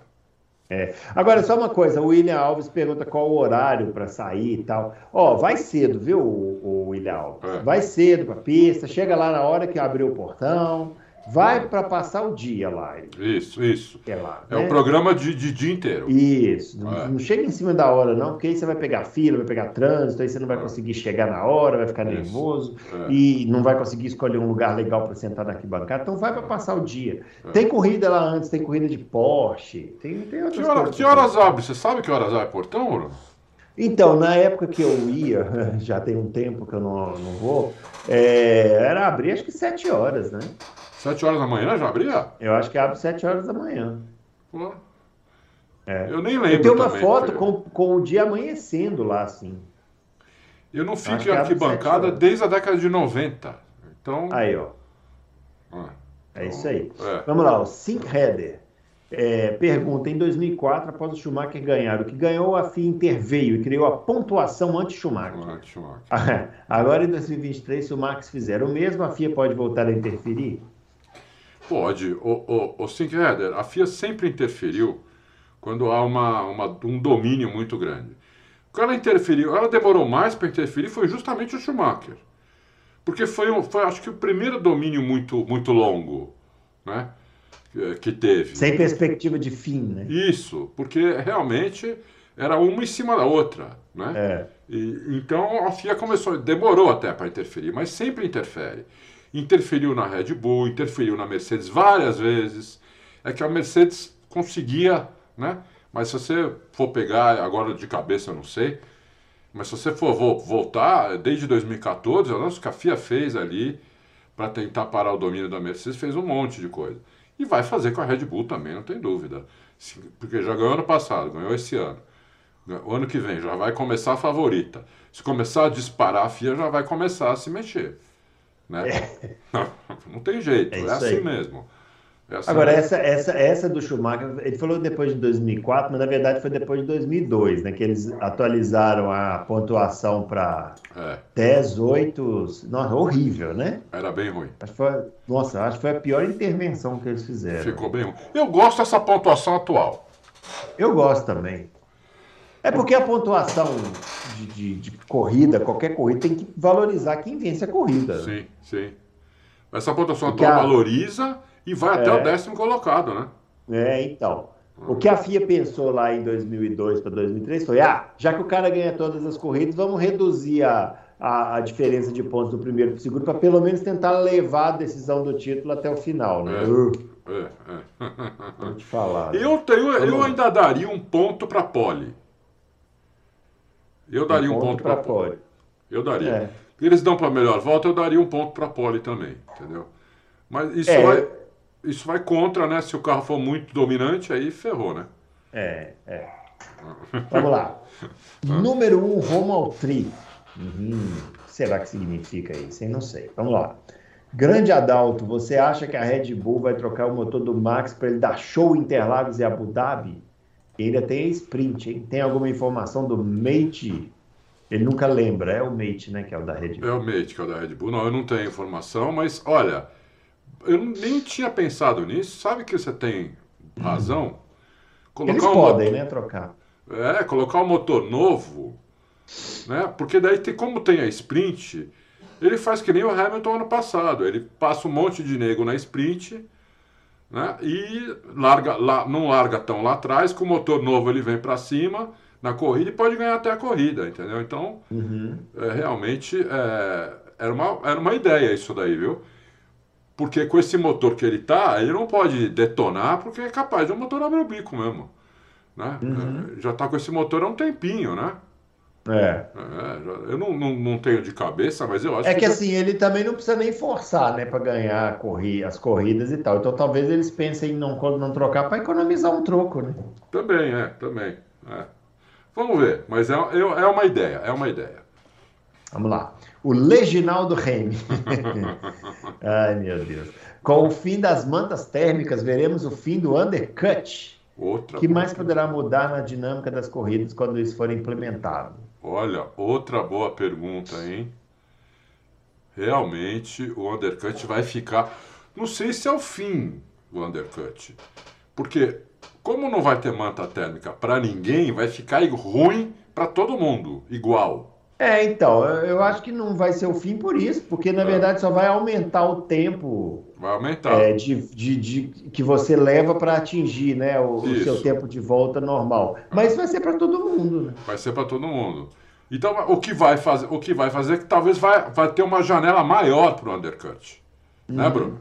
É. Agora, só uma coisa, o William Alves pergunta qual o horário para sair e tal. Ó, vai cedo, viu, o, o William Alves? É. Vai cedo para a pista, chega lá na hora que abriu o portão vai para passar o dia lá. Isso, isso. É, lá, é né? um programa de, de, dia inteiro. Isso. Não, é. não, chega em cima da hora, não, porque aí você vai pegar fila, vai pegar trânsito, aí você não vai é. conseguir chegar na hora, vai ficar nervoso é. e não vai conseguir escolher um lugar legal para sentar na arquibancada. Então vai para passar o dia. É. Tem corrida lá antes, tem corrida de Porsche, tem, tem outras que, hora, que horas abre? Você sabe que horas abre portão, Bruno? Então, na época que eu ia, já tem um tempo que eu não, não vou, é, era abrir acho que sete horas, né? Sete horas da manhã já abria? Eu acho que abre sete horas da manhã. Pô. É. Eu nem lembro. Eu tenho uma também, foto com, com o dia amanhecendo lá, assim. Eu não fico em arquibancada desde a década de 90. Então. Aí, ó. Ah, é isso aí. É. Vamos lá, o Sink Header. É, pergunta: em 2004, após o Schumacher ganhar, o que ganhou a FIA interveio e criou a pontuação anti-Schumacher. Anti Agora em 2023, se o Max fizer o mesmo, a FIA pode voltar a interferir? Pode. O, o, o Sinkheader, a FIA sempre interferiu quando há uma, uma, um domínio muito grande. Quando ela interferiu, ela demorou mais para interferir, foi justamente o Schumacher. Porque foi, foi, acho que, o primeiro domínio muito, muito longo né, que teve. Sem perspectiva de fim, né? Isso, porque realmente era uma em cima da outra. Né? É. E, então a FIA começou, demorou até para interferir, mas sempre interfere interferiu na Red Bull, interferiu na Mercedes várias vezes. É que a Mercedes conseguia, né? Mas se você for pegar, agora de cabeça eu não sei, mas se você for voltar, desde 2014, olha o que a FIA fez ali para tentar parar o domínio da Mercedes, fez um monte de coisa. E vai fazer com a Red Bull também, não tem dúvida. Porque já ganhou ano passado, ganhou esse ano. O ano que vem já vai começar a favorita. Se começar a disparar, a FIA já vai começar a se mexer. Né? É. Não, tem jeito, é, é assim aí. mesmo. É assim Agora, mesmo. Essa, essa, essa do Schumacher, ele falou depois de 2004, mas na verdade foi depois de 2002, né? Que eles atualizaram a pontuação para é. 10, 8. Nossa, horrível, né? Era bem ruim. Acho foi, nossa, acho que foi a pior intervenção que eles fizeram. Ficou bem ruim. Eu gosto dessa pontuação atual. Eu gosto também. É porque a pontuação de, de, de, corrida, qualquer corrida, tem que valorizar quem vence a corrida. Sim, sim. Essa pontuação atual a... valoriza e vai é... até o décimo colocado, né? É, então. O que a FIA pensou lá em 2002 para 2003 foi: ah, já que o cara ganha todas as corridas, vamos reduzir a, a, a diferença de pontos do primeiro para o segundo, para pelo menos tentar levar a decisão do título até o final, né? É, é, é. Vou te falar. Né? Eu, tenho, eu ainda daria um ponto para pole. Eu daria um, um ponto, ponto para a pole. Eu daria. É. Eles dão para a melhor volta, eu daria um ponto para a pole também, entendeu? Mas isso, é. vai, isso vai contra, né? Se o carro for muito dominante, aí ferrou, né? É, é. Vamos lá. Número 1, um, Romal Tree. Uhum. O que será que significa isso? Eu não sei. Vamos lá. Grande Adalto, você acha que a Red Bull vai trocar o motor do Max para ele dar show em Interlagos e Abu Dhabi? Ainda tem a sprint, hein? Tem alguma informação do Mate? Ele nunca lembra, é o Mate, né? Que é o da Red Bull. É o Mate, que é o da Red Bull. Não, eu não tenho informação, mas olha, eu nem tinha pensado nisso. Sabe que você tem razão? Colocar Eles podem, motor... né? Trocar. É, colocar um motor novo, né? Porque daí, tem, como tem a sprint, ele faz que nem o Hamilton ano passado. Ele passa um monte de nego na sprint né? e larga, lá, não larga tão lá atrás, com o motor novo ele vem para cima na corrida e pode ganhar até a corrida, entendeu? Então, uhum. é, realmente é, era, uma, era uma ideia isso daí, viu? Porque com esse motor que ele tá, ele não pode detonar porque é capaz de o motor abrir o bico mesmo. Né? Uhum. Já tá com esse motor há um tempinho, né? É. é eu não, não, não, tenho de cabeça, mas eu acho é que. É que assim, ele também não precisa nem forçar, né, para ganhar corri as corridas e tal. Então talvez eles pensem em não, não trocar para economizar um troco, né? Também, é, também. É. Vamos ver, mas é, é, é uma ideia, é uma ideia. Vamos lá. O Leginaldo Remy. Ai, meu Deus. Com o fim das mantas térmicas, veremos o fim do undercut. Outra que mais poderá mudar na dinâmica das corridas quando isso for implementado? Olha, outra boa pergunta, hein? Realmente o undercut vai ficar. Não sei se é o fim do undercut. Porque, como não vai ter manta térmica para ninguém, vai ficar ruim para todo mundo, igual. É, então, eu acho que não vai ser o fim por isso, porque na é. verdade só vai aumentar o tempo. Vai aumentar. É, de, de, de, que você leva para atingir né, o, o, seu tempo de volta normal. Mas vai ser para todo mundo. Né? Vai ser para todo mundo. Então, o que vai fazer, o que vai fazer é que talvez vai, vai ter uma janela maior para o undercut. Né, uhum. Né, Bruno?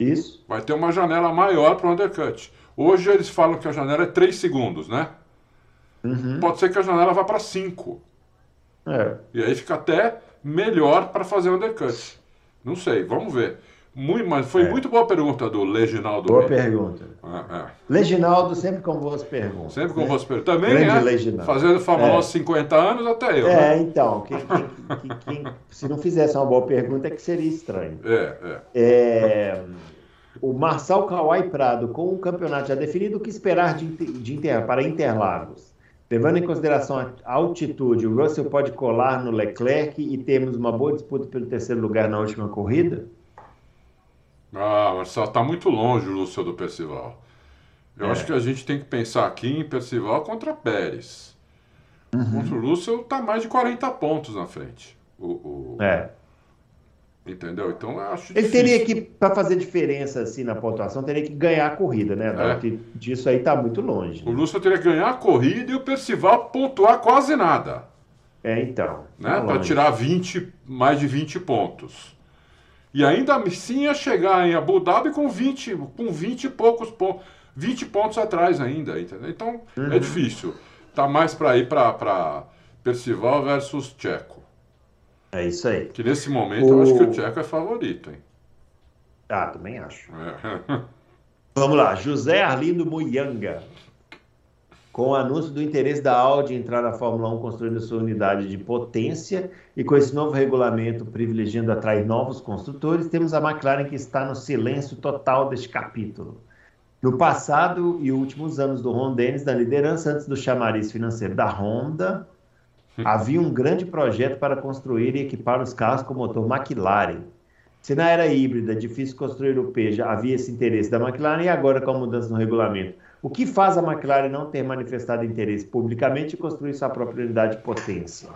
Isso. Vai ter uma janela maior para o undercut. Hoje eles falam que a janela é 3 segundos, né? Uhum. Pode ser que a janela vá para 5. É. E aí fica até melhor para fazer undercut. Não sei, vamos ver. Muito, mas foi é. muito boa pergunta do Leginaldo. Boa Reino. pergunta. É, é. Leginaldo sempre com boas perguntas. Sempre com né? boas perguntas. Também Grande é fazendo Fórmula é. 50 anos até eu. É, né? então. Quem, quem, quem, se não fizesse uma boa pergunta é que seria estranho. É, é. é o Marçal Kawai Prado, com o campeonato já definido, o que esperar de, de inter, para Interlagos? Levando em consideração a altitude, o Russell pode colar no Leclerc e termos uma boa disputa pelo terceiro lugar na última corrida? Ah, Marcelo, está muito longe o Russell do Percival. Eu é. acho que a gente tem que pensar aqui em Percival contra Pérez. Uhum. Contra o Russell está mais de 40 pontos na frente. O, o... É. Entendeu? Então eu acho Ele difícil. teria que, para fazer diferença assim na pontuação, teria que ganhar a corrida, né? É. disso aí está muito longe. O Lúcio teria que ganhar a corrida e o Percival pontuar quase nada. É, então. Né? Tá para tirar 20, mais de 20 pontos. E ainda assim ia chegar em Abu Dhabi com 20, com 20 e poucos pontos. 20 pontos atrás ainda, entendeu? Então é uhum. é difícil. Tá mais para ir para Percival versus Checo. É isso aí. Que nesse momento o... eu acho que o Tcheco é favorito, hein? Ah, também acho. É. Vamos lá, José Arlindo Muyanga. Com o anúncio do interesse da Audi em entrar na Fórmula 1 construindo sua unidade de potência e com esse novo regulamento privilegiando atrair novos construtores, temos a McLaren que está no silêncio total deste capítulo. No passado e últimos anos do Ron Dennis na liderança, antes do chamariz financeiro da Honda, Havia um grande projeto para construir e equipar os carros com motor McLaren. Se na era híbrida difícil construir o P, já havia esse interesse da McLaren e agora com a mudança no regulamento. O que faz a McLaren não ter manifestado interesse publicamente e construir sua própria unidade de potência?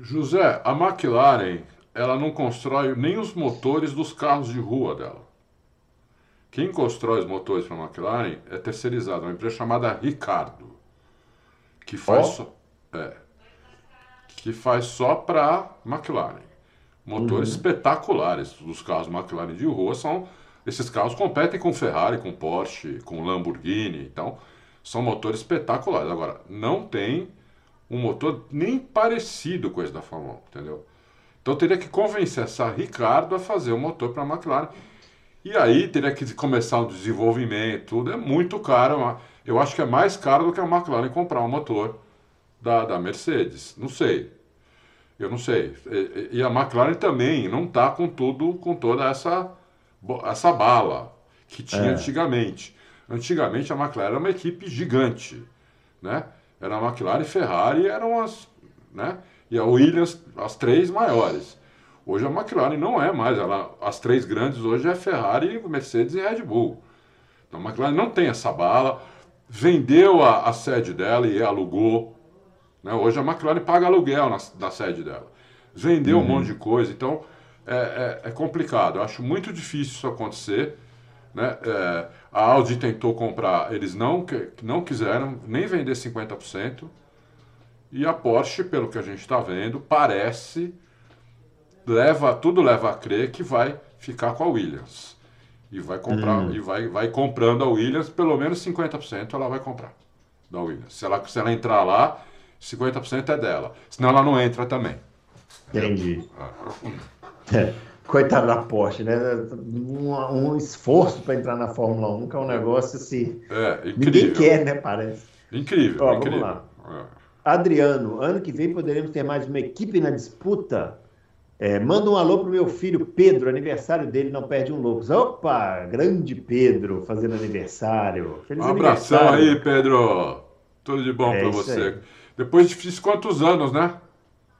José, a McLaren ela não constrói nem os motores dos carros de rua dela. Quem constrói os motores para a McLaren é terceirizado, uma empresa chamada Ricardo, que faz oh. só, é, que faz só para McLaren. Motores uhum. espetaculares. Os carros McLaren de rua são. Esses carros competem com Ferrari, com Porsche, com Lamborghini. Então, são motores espetaculares. Agora, não tem um motor nem parecido com esse da Fórmula 1, entendeu? Então, teria que convencer essa Ricardo a fazer o um motor para a McLaren. E aí, teria que começar o desenvolvimento, tudo. É muito caro. Eu acho que é mais caro do que a McLaren comprar um motor da, da Mercedes. Não sei. Eu não sei. E, e a McLaren também não está com tudo, com toda essa, essa bala que tinha é. antigamente. Antigamente a McLaren era uma equipe gigante, né? Era a McLaren e Ferrari eram as, né? E a Williams as três maiores. Hoje a McLaren não é mais, ela, as três grandes hoje é Ferrari, Mercedes e Red Bull. Então a McLaren não tem essa bala, vendeu a, a sede dela e alugou né? Hoje a McLaren paga aluguel na, na sede dela. Vendeu uhum. um monte de coisa, então é, é, é, complicado. Eu acho muito difícil isso acontecer. Né? É, a Audi tentou comprar, eles não, não quiseram nem vender 50%. E a Porsche, pelo que a gente está vendo, parece, leva tudo leva a crer que vai ficar com a Williams. E vai comprar uhum. e vai, vai comprando a Williams, pelo menos 50% ela vai comprar da Williams. Se ela, se ela entrar lá, 50% é dela. Senão ela não entra também. Entendi. É, coitado da Porsche, né? Um, um esforço para entrar na Fórmula 1, que é um negócio assim. É, incrível. Ninguém quer, né? Parece. Incrível, Ó, incrível. Vamos lá. É. Adriano, ano que vem poderemos ter mais uma equipe na disputa. É, manda um alô pro meu filho Pedro, aniversário dele, não perde um louco. Opa, grande Pedro fazendo aniversário. Feliz um abração aniversário. aí, Pedro. Tudo de bom é para você. Aí. Depois de quantos anos, né?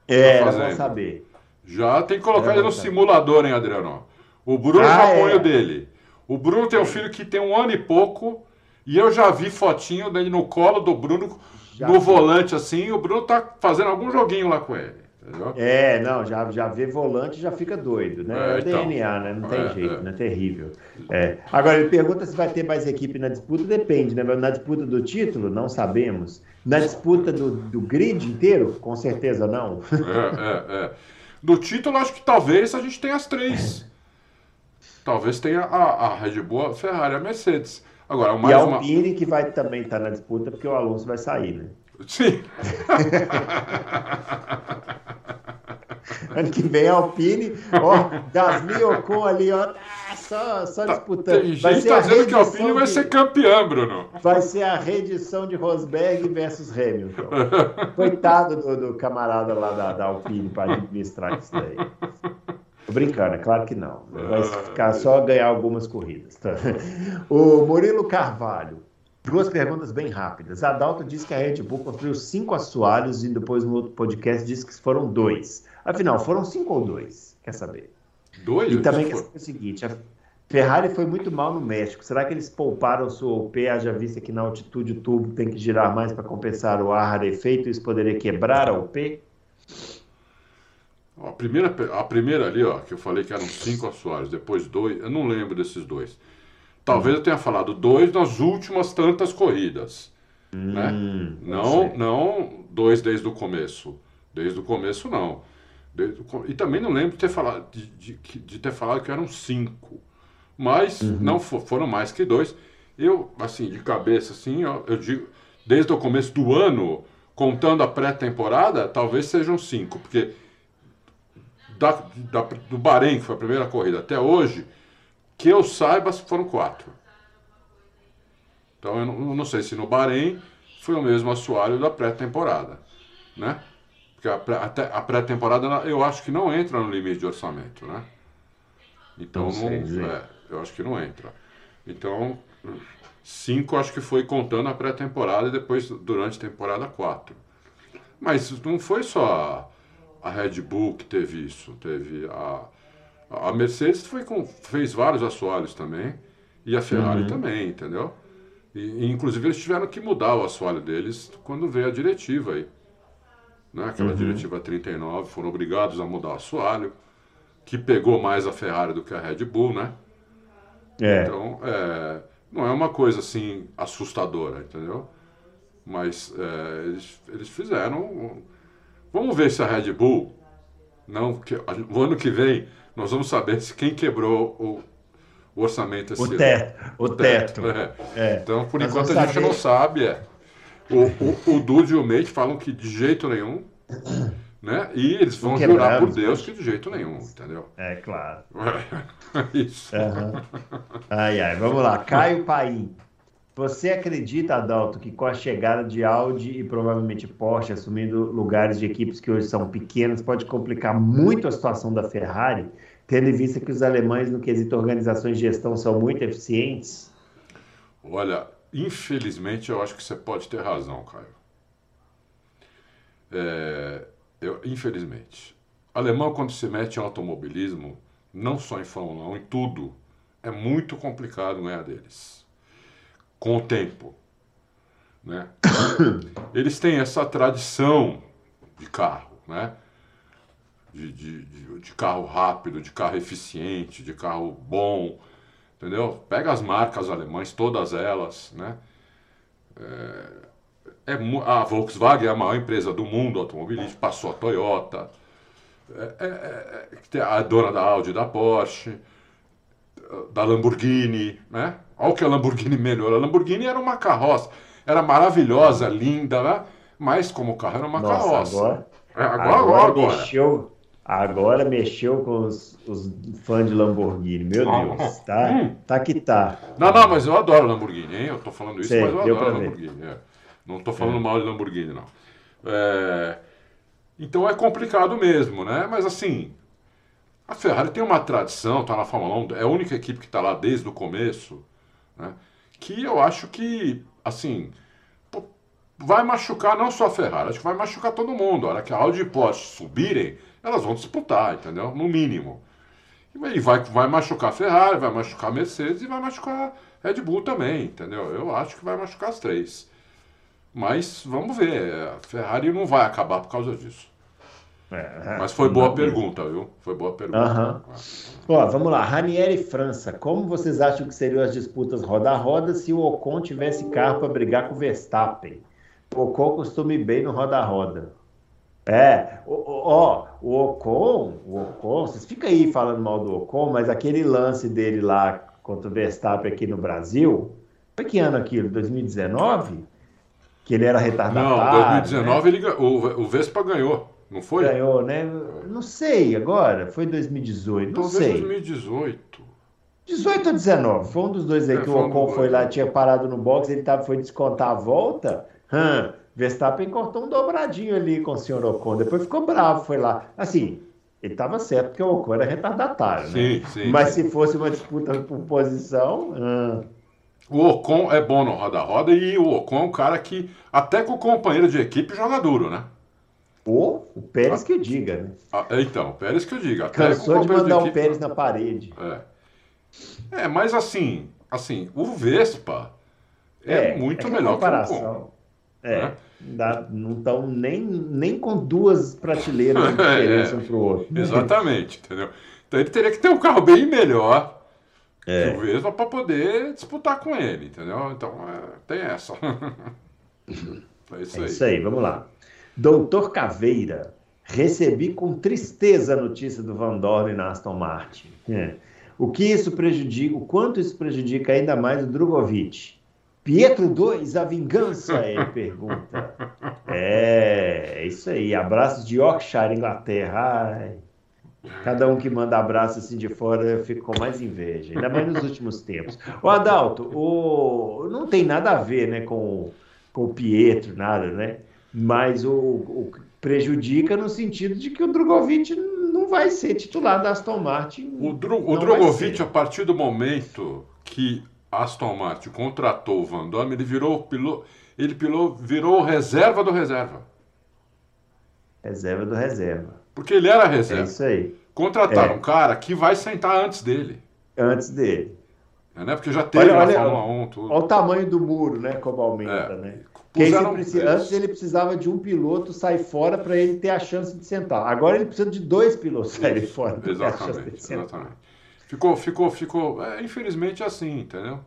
É, vamos saber. Já tem que colocar ele no saber. simulador, hein, Adriano? O Bruno ah, já põe é. o dele. O Bruno tem um filho que tem um ano e pouco, e eu já vi fotinho dele no colo do Bruno, já no vi. volante assim, o Bruno tá fazendo algum joguinho lá com ele. Entendeu? É, não, já, já vê volante já fica doido, né? É, é então, DNA, né? Não tem é, jeito, é. né? Terrível. É. Agora, ele pergunta se vai ter mais equipe na disputa, depende, né? Na disputa do título, não sabemos. Na disputa do, do grid inteiro, com certeza não. É, é, é. Do título, acho que talvez a gente tenha as três. Talvez tenha a, a Red Bull, a Ferrari e a Mercedes. Agora, mais e a Alpine uma... que vai também estar na disputa, porque o Alonso vai sair, né? Sim. Ano que vem a Alpine, ó, Gasly Ocon ali, ó, tá só, só tá, disputando. Tem vai ser tá dizendo que a Alpine de... vai ser campeã, Bruno. Vai ser a reedição de Rosberg versus Hamilton. Coitado do, do camarada lá da, da Alpine para administrar isso daí. Tô brincando, é claro que não. Vai ah, ficar só ganhar algumas corridas. Tá? O Murilo Carvalho. Duas perguntas bem rápidas. A Dalton disse que a Red Bull construiu cinco assoalhos e depois no outro podcast disse que foram dois. Afinal, foram cinco ou dois? Quer saber? Dois? E também quer saber o seguinte: a Ferrari foi muito mal no México. Será que eles pouparam sua OP, haja vista que na altitude o tubo tem que girar mais para compensar o ar rarefeito e isso poderia quebrar a OP? A primeira, a primeira ali, ó, que eu falei que eram cinco assoalhos, depois dois, eu não lembro desses dois. Talvez eu tenha falado dois nas últimas tantas corridas. Né? Hum, né? Não, não dois desde o começo. Desde o começo, não. E também não lembro de ter falado, de, de, de ter falado que eram cinco. Mas uhum. não for, foram mais que dois. Eu, assim, de cabeça, assim, eu, eu digo, desde o começo do ano, contando a pré-temporada, talvez sejam cinco. Porque da, da, do Bahrein, que foi a primeira corrida, até hoje, que eu saiba, foram quatro. Então eu não, eu não sei se no Bahrein foi o mesmo assoalho da pré-temporada, né? Porque a pré-temporada eu acho que não entra no limite de orçamento, né? Então, não não, é, eu acho que não entra. Então, cinco acho que foi contando a pré-temporada e depois durante a temporada quatro. Mas não foi só a, Red Bull que teve isso, teve a, a Mercedes foi com, fez vários assoalhos também e a Ferrari uhum. também, entendeu? E, e, inclusive eles tiveram que mudar o assoalho deles quando veio a diretiva aí né? aquela uhum. diretiva 39, foram obrigados a mudar o assoalho, que pegou mais a Ferrari do que a Red Bull, né? É. Então, é, não é uma coisa assim assustadora, entendeu? Mas é, eles, eles fizeram. Vamos ver se a Red Bull, não, que, o ano que vem, nós vamos saber se quem quebrou o, o orçamento esse o teto, O teto. teto. É. É. Então, por nós enquanto, a gente não sabe. É. O, o, o Dude e o Mate falam que de jeito nenhum. Né? E eles vão jurar por Deus que de jeito nenhum, entendeu? É claro. É, isso. Uhum. Ai, ai, vamos lá. Caio Paim. Você acredita, Adalto, que com a chegada de Audi e provavelmente Porsche assumindo lugares de equipes que hoje são pequenas, pode complicar muito a situação da Ferrari, tendo em vista que os alemães, no quesito organizações de gestão, são muito eficientes? Olha, Infelizmente, eu acho que você pode ter razão, Caio. É, eu, infelizmente. Alemão, quando se mete em automobilismo, não só em Fórmula 1, em tudo, é muito complicado ganhar deles. Com o tempo. Né? Eles têm essa tradição de carro, né? De, de, de, de carro rápido, de carro eficiente, de carro bom entendeu? Pega as marcas alemãs, todas elas, né? É, é, a Volkswagen é a maior empresa do mundo automobilístico, passou a Toyota, é, é, é a dona da Audi, da Porsche, da Lamborghini, né? Olha o que a Lamborghini melhorou. A Lamborghini era uma carroça, era maravilhosa, linda, né? Mas como carro era uma Nossa, carroça. Agora, é, agora, agora, agora. Agora mexeu com os, os fãs de Lamborghini. Meu ah, Deus, tá, hum. tá que tá. Não, não, mas eu adoro Lamborghini, hein? Eu tô falando isso, Sei, mas eu adoro Lamborghini. É. Não tô falando é. mal de Lamborghini, não. É... Então é complicado mesmo, né? Mas assim, A Ferrari tem uma tradição, está na Fórmula 1, é a única equipe que está lá desde o começo, né? que eu acho que, assim, vai machucar não só a Ferrari, acho que vai machucar todo mundo. A hora que a Audi e Porsche subirem, elas vão disputar, entendeu? No mínimo. E vai, vai machucar a Ferrari, vai machucar a Mercedes e vai machucar a Red Bull também, entendeu? Eu acho que vai machucar as três. Mas vamos ver, a Ferrari não vai acabar por causa disso. É, Mas foi boa pergunta, viu? Foi boa pergunta. Uhum. Ó, vamos lá, Ranieri e França. Como vocês acham que seriam as disputas roda a roda se o Ocon tivesse carro para brigar com o Verstappen? O Ocon costuma ir bem no roda a roda. É, ó, o Ocon, o Ocon, vocês ficam aí falando mal do Ocon, mas aquele lance dele lá contra o Verstappen aqui no Brasil, foi que ano aquilo? 2019? Que ele era retardado. Não, 2019 né? ele, o, o Vespa ganhou. Não foi? Ganhou, né? Não sei agora. Foi 2018, não Talvez sei. 2018. 18 ou 19? Foi um dos dois aí é, que o Ocon foi lá, tinha parado no box, ele tava, foi descontar a volta. Hum, Verstappen cortou um dobradinho ali com o senhor Ocon. Depois ficou bravo, foi lá. Assim, ele estava certo porque o Ocon era retardatário, né? Sim, sim. Mas se fosse uma disputa por posição. Hum... O Ocon é bom no roda-roda e o Ocon é um cara que, até com o companheiro de equipe, joga duro, né? Ou o Pérez ah, que diga, né? Ah, então, o Pérez que eu diga. Até Cansou de mandar o Pérez na parede. É. é, mas assim, assim, o Vespa é, é muito é melhor que o Ocon. É, né? Dá, não estão nem, nem com duas prateleiras de diferença é, um para o outro. Exatamente, entendeu? Então ele teria que ter um carro bem melhor é. que o Vespa para poder disputar com ele, entendeu? Então é, tem essa. é isso aí. É isso aí, vamos lá. Doutor Caveira, recebi com tristeza a notícia do Van Dorn na Aston Martin. É. O que isso prejudica, o quanto isso prejudica ainda mais o Drogovic? Pietro 2, a vingança, ele pergunta. É, é isso aí. Abraços de Yorkshire, Inglaterra. Ai. Cada um que manda abraço assim de fora fica com mais inveja, ainda mais nos últimos tempos. O Adalto, o... não tem nada a ver né, com, com o Pietro, nada, né? mas o, o, prejudica no sentido de que o Drogovic não vai ser titular da Aston Martin. O, Dro o Drogovic, a partir do momento que Aston Martin contratou o Van Damme, ele virou piloto, ele pilou, virou reserva do reserva. Reserva do reserva. Porque ele era reserva. É isso aí. Contrataram é. um cara que vai sentar antes dele. Antes dele. É, né? Porque já teve olha, na olha, Fórmula 1 tudo. Olha o tamanho do muro, né? Como aumenta, é. né? Antes ele precisava de um piloto sair fora para ele ter a chance de sentar. Agora ele precisa de dois pilotos saírem fora. Exatamente, exatamente. Ficou, ficou, ficou. É, infelizmente é assim, entendeu?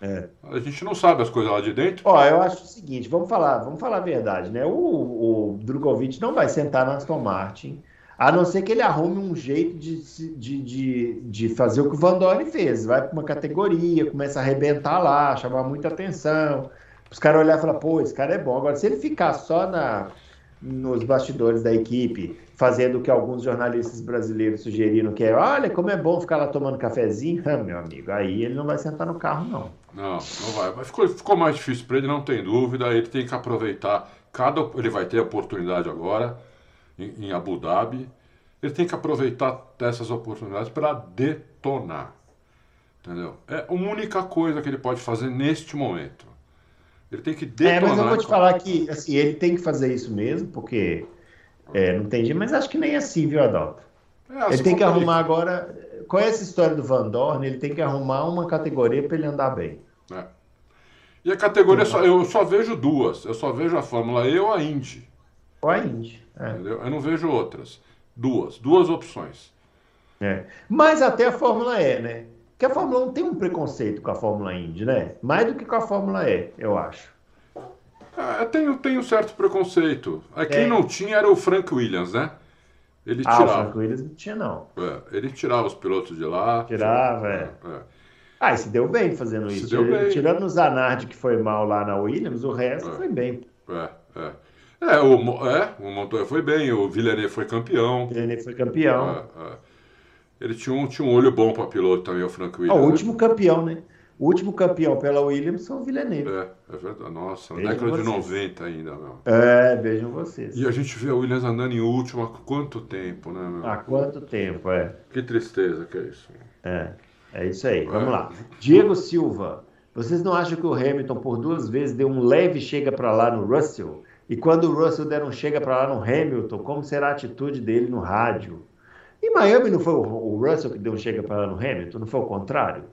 É. A gente não sabe as coisas lá de dentro. Ó, eu acho o seguinte, vamos falar, vamos falar a verdade, né? O, o Drogovic não vai sentar na Aston Martin, a não ser que ele arrume um jeito de, de, de, de fazer o que o Van Dorn fez. Vai para uma categoria, começa a arrebentar lá, chamar muita atenção os caras olharem e falar, pô, esse cara é bom. Agora, se ele ficar só na, nos bastidores da equipe, fazendo o que alguns jornalistas brasileiros sugeriram, que é, olha como é bom ficar lá tomando cafezinho, ah, meu amigo, aí ele não vai sentar no carro, não. Não, não vai. Mas ficou, ficou mais difícil para ele, não tem dúvida. Ele tem que aproveitar cada. Ele vai ter oportunidade agora em, em Abu Dhabi. Ele tem que aproveitar dessas oportunidades para detonar. Entendeu? É a única coisa que ele pode fazer neste momento. Ele tem que detonar. É, mas eu vou te falar que assim, ele tem que fazer isso mesmo, porque é, não tem jeito, mas acho que nem assim, viu, Adalto? É, ele tem que arrumar ali. agora. Com essa história do Van Dorn, ele tem que arrumar uma categoria para ele andar bem. É. E a categoria, só, eu só vejo duas. Eu só vejo a Fórmula E ou a Indy. Ou a Indy. É. Eu não vejo outras. Duas. Duas opções. É. Mas até a Fórmula E, né? que a Fórmula 1 tem um preconceito com a Fórmula Indy, né? Mais do que com a Fórmula E, eu acho. Ah, eu tenho, tenho um certo preconceito. É, quem é. não tinha era o Frank Williams, né? Ele ah, tirava. o Frank Williams não tinha, não. É, ele tirava os pilotos de lá. Tirava, é. é. Ah, e se deu bem fazendo se isso. Deu bem. Tirando o Zanardi, que foi mal lá na Williams, o resto é. foi bem. É, é. É, o, é, o Montoya foi bem, o Villeneuve foi campeão. Villeneuve foi campeão. É, é. Ele tinha um, tinha um olho bom para piloto também, o Frank Williams. o último campeão, né? O último campeão pela Williams foi o Villeneuve. É, é verdade. Nossa, na década vocês. de 90 ainda, meu. É, vejam vocês. E a gente vê a Williams andando em último há quanto tempo, né, meu? Há quanto tempo, é. Que tristeza que é isso. É, é isso aí. É. Vamos lá. Diego Silva. Vocês não acham que o Hamilton por duas vezes deu um leve chega para lá no Russell? E quando o Russell der um chega para lá no Hamilton, como será a atitude dele no rádio? Em Miami não foi o Russell que deu um chega para lá no Hamilton, não foi o contrário?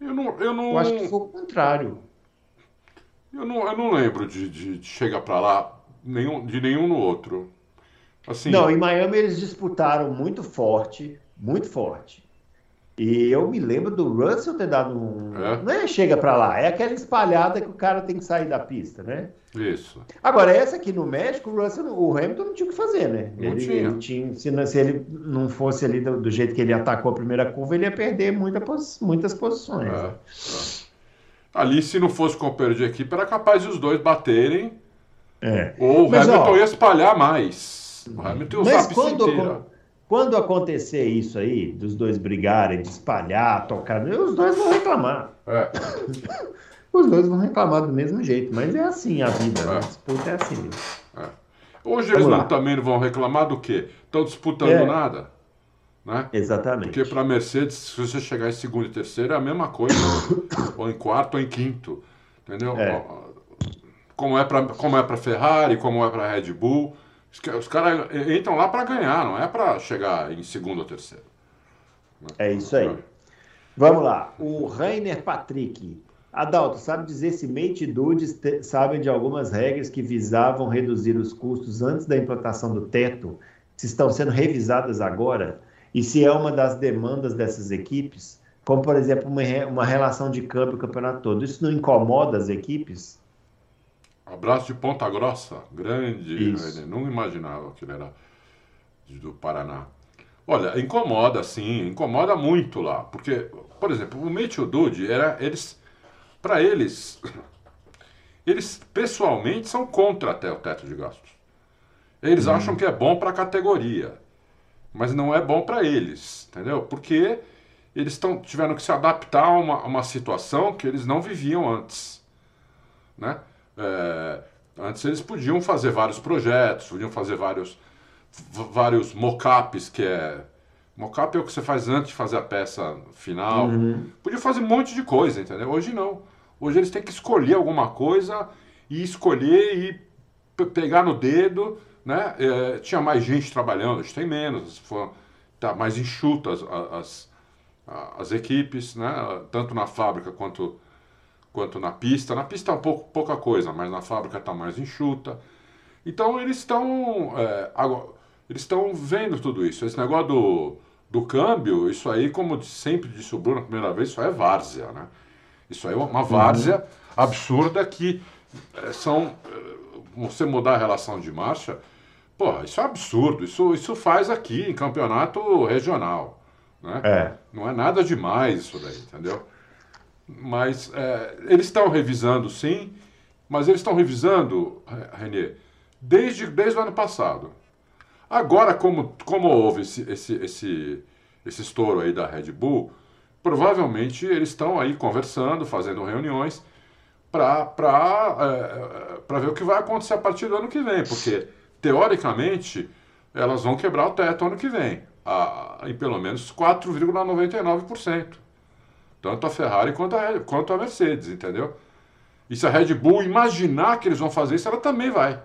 Eu não, eu não. Eu acho que foi o contrário. Eu não, eu não lembro de, de, de chegar para lá nenhum, de nenhum no outro. Assim... Não, em Miami eles disputaram muito forte, muito forte. E eu me lembro do Russell ter dado um. É? Não é chega para lá, é aquela espalhada que o cara tem que sair da pista, né? Isso. Agora, essa aqui no México, o Russell, o Hamilton não tinha o que fazer, né? Não ele, tinha. Ele tinha se, não, se, ele não fosse ali do, do, jeito que ele atacou a primeira curva, ele ia perder muita, muitas posições. É, né? é. Ali, se não fosse companheiro de equipe, era capaz de os dois baterem. É. Ou o Mas, Hamilton ó, ia espalhar mais. O Hamilton ia usar a pista inteira. Quando acontecer isso aí, dos dois brigarem, de espalhar, tocar, os dois vão reclamar. É. Os dois vão reclamar do mesmo jeito, mas é assim a vida, né? é. a disputa é assim mesmo. É. Hoje eles não, também não vão reclamar do quê? Estão disputando é. nada. Né? Exatamente. Porque para a Mercedes, se você chegar em segundo e terceiro, é a mesma coisa. ou em quarto ou em quinto. Entendeu? É. Como é para como é para Ferrari, como é para Red Bull. Os caras entram lá para ganhar, não é para chegar em segundo ou terceiro. É isso aí. Vamos lá. O Rainer Patrick. Adalto, sabe dizer se Mate e Dudes sabem de algumas regras que visavam reduzir os custos antes da implantação do teto, se estão sendo revisadas agora, e se é uma das demandas dessas equipes, como por exemplo uma, uma relação de câmbio o campeonato todo. Isso não incomoda as equipes? Abraço de Ponta Grossa, grande. Isso. Não imaginava que ele era do Paraná. Olha, incomoda sim, incomoda muito lá, porque, por exemplo, o Mitchell Dude era eles, para eles, eles pessoalmente são contra até o teto de gastos. Eles hum. acham que é bom para a categoria, mas não é bom para eles, entendeu? Porque eles tão, tiveram que se adaptar a uma, a uma situação que eles não viviam antes, né? É, antes eles podiam fazer vários projetos, podiam fazer vários, vários mock-ups, que é. Mock-up é o que você faz antes de fazer a peça final. Uhum. Podia fazer um monte de coisa, entendeu? Hoje não. Hoje eles têm que escolher alguma coisa e escolher e pegar no dedo, né? É, tinha mais gente trabalhando, hoje tem menos, foram, tá mais enxutas as, as, as equipes, né? Tanto na fábrica quanto quanto na pista. Na pista é um pouco pouca coisa, mas na fábrica está mais enxuta. Então eles estão é, eles estão vendo tudo isso. Esse negócio do, do câmbio, isso aí, como sempre disse o Bruno na primeira vez, isso é várzea, né? Isso aí é uma várzea uhum. absurda que é, são é, você mudar a relação de marcha, porra, isso é absurdo. Isso, isso faz aqui em campeonato regional. Né? É. Não é nada demais isso daí, entendeu? Mas é, eles estão revisando, sim, mas eles estão revisando, Renê, desde, desde o ano passado. Agora, como, como houve esse, esse, esse, esse estouro aí da Red Bull, provavelmente eles estão aí conversando, fazendo reuniões para é, ver o que vai acontecer a partir do ano que vem, porque, teoricamente, elas vão quebrar o teto ano que vem, a, em pelo menos 4,99% tanto a Ferrari quanto a, quanto a Mercedes, entendeu? E se a Red Bull imaginar que eles vão fazer isso, ela também vai.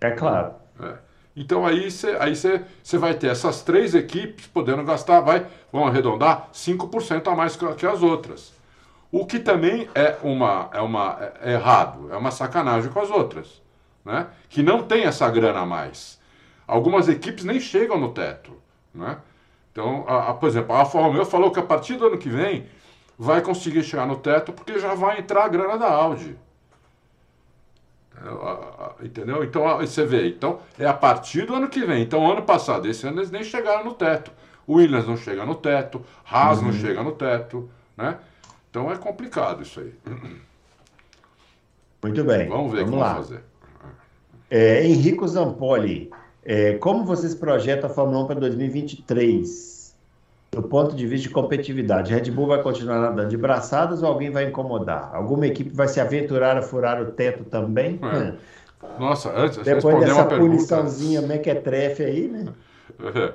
É claro. É. Então aí você aí cê, cê vai ter essas três equipes podendo gastar, vai, vão arredondar 5% a mais que, que as outras. O que também é uma é uma é errado, é uma sacanagem com as outras, né? Que não tem essa grana a mais. Algumas equipes nem chegam no teto, né? Então, a, a, por exemplo, a Alfa Romeo falou que a partir do ano que vem vai conseguir chegar no teto porque já vai entrar a grana da Audi. Entendeu? Então você vê, então é a partir do ano que vem. Então, ano passado, esse ano eles nem chegaram no teto. O Williams não chega no teto, Haas uhum. não chega no teto, né? Então é complicado isso aí. Muito bem. Vamos ver o que vamos fazer. É, Henrico Zampoli, é, como vocês projetam a Fórmula 1 para 2023? Do ponto de vista de competitividade, Red Bull vai continuar nadando de braçadas ou alguém vai incomodar? Alguma equipe vai se aventurar a furar o teto também? É. Nossa, antes Depois dessa puniçãozinha mequetrefe aí, né? É,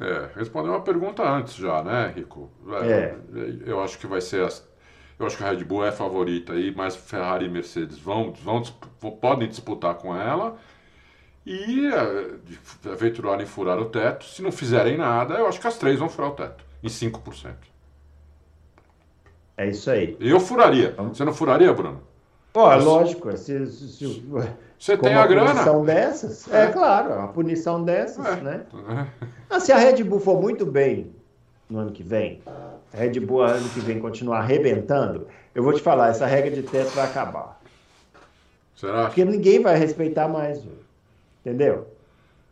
é, responder uma pergunta antes já, né, Rico? É. Eu acho que vai ser. As, eu acho que a Red Bull é favorita aí, mas Ferrari e Mercedes vão, vão, podem disputar com ela e é, aventurarem furar o teto. Se não fizerem nada, eu acho que as três vão furar o teto, em 5%. É isso aí. Eu furaria. Você não furaria, Bruno? Pô, é lógico. Se, se, você tem a grana. Uma punição dessas? É, é claro, uma punição dessas, é. né? É. se a Red Bull for muito bem no ano que vem, a Red Bull ano que vem continuar arrebentando, eu vou te falar, essa regra de teto vai acabar. Será? Porque ninguém vai respeitar mais, entendeu?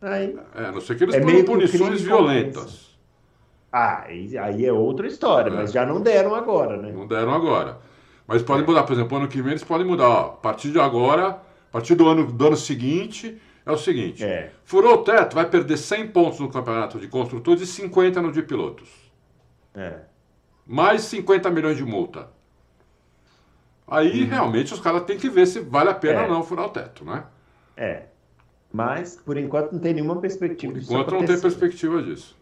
Aí, é, a não ser que eles é punições violentas. Ah, aí é outra história, é. mas já não deram agora, né? Não deram agora. Mas podem mudar, por exemplo, ano que vem eles podem mudar. Ó, a partir de agora a partir do ano, do ano seguinte, é o seguinte: é. furou o teto, vai perder 100 pontos no campeonato de construtores e 50 no de pilotos. É. Mais 50 milhões de multa. Aí uhum. realmente os caras têm que ver se vale a pena é. ou não furar o teto, né? É. Mas, por enquanto, não tem nenhuma perspectiva por disso. Enquanto não tem perspectiva disso.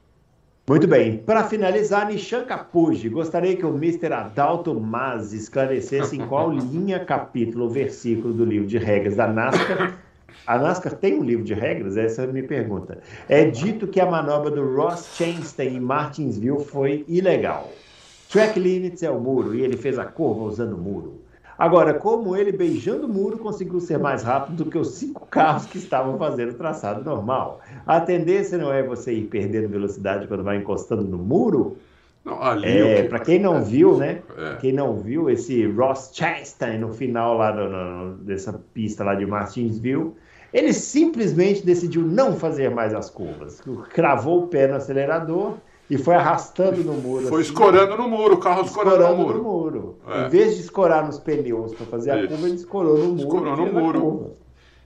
Muito bem. Para finalizar, Nishan Capuji, gostaria que o Mr. Adalto Mas esclarecesse em qual linha, capítulo ou versículo do livro de regras da NASCAR. A NASCAR tem um livro de regras? Essa é a minha pergunta. É dito que a manobra do Ross Chastain em Martinsville foi ilegal. Track limits é o muro e ele fez a curva usando o muro. Agora, como ele beijando o muro conseguiu ser mais rápido do que os cinco carros que estavam fazendo o traçado normal? A tendência não é você ir perdendo velocidade quando vai encostando no muro? Não, ali é, Para quem não viu, né? É. Quem não viu esse Ross Chastain no final lá do, no, dessa pista lá de Martinsville, ele simplesmente decidiu não fazer mais as curvas. Cravou o pé no acelerador e foi arrastando no muro. Foi assim, escorando no muro, o carro escorando, escorando no muro. No muro. É. Em vez de escorar nos pneus para fazer Isso. a curva, ele escorou no muro. Escorou no muro.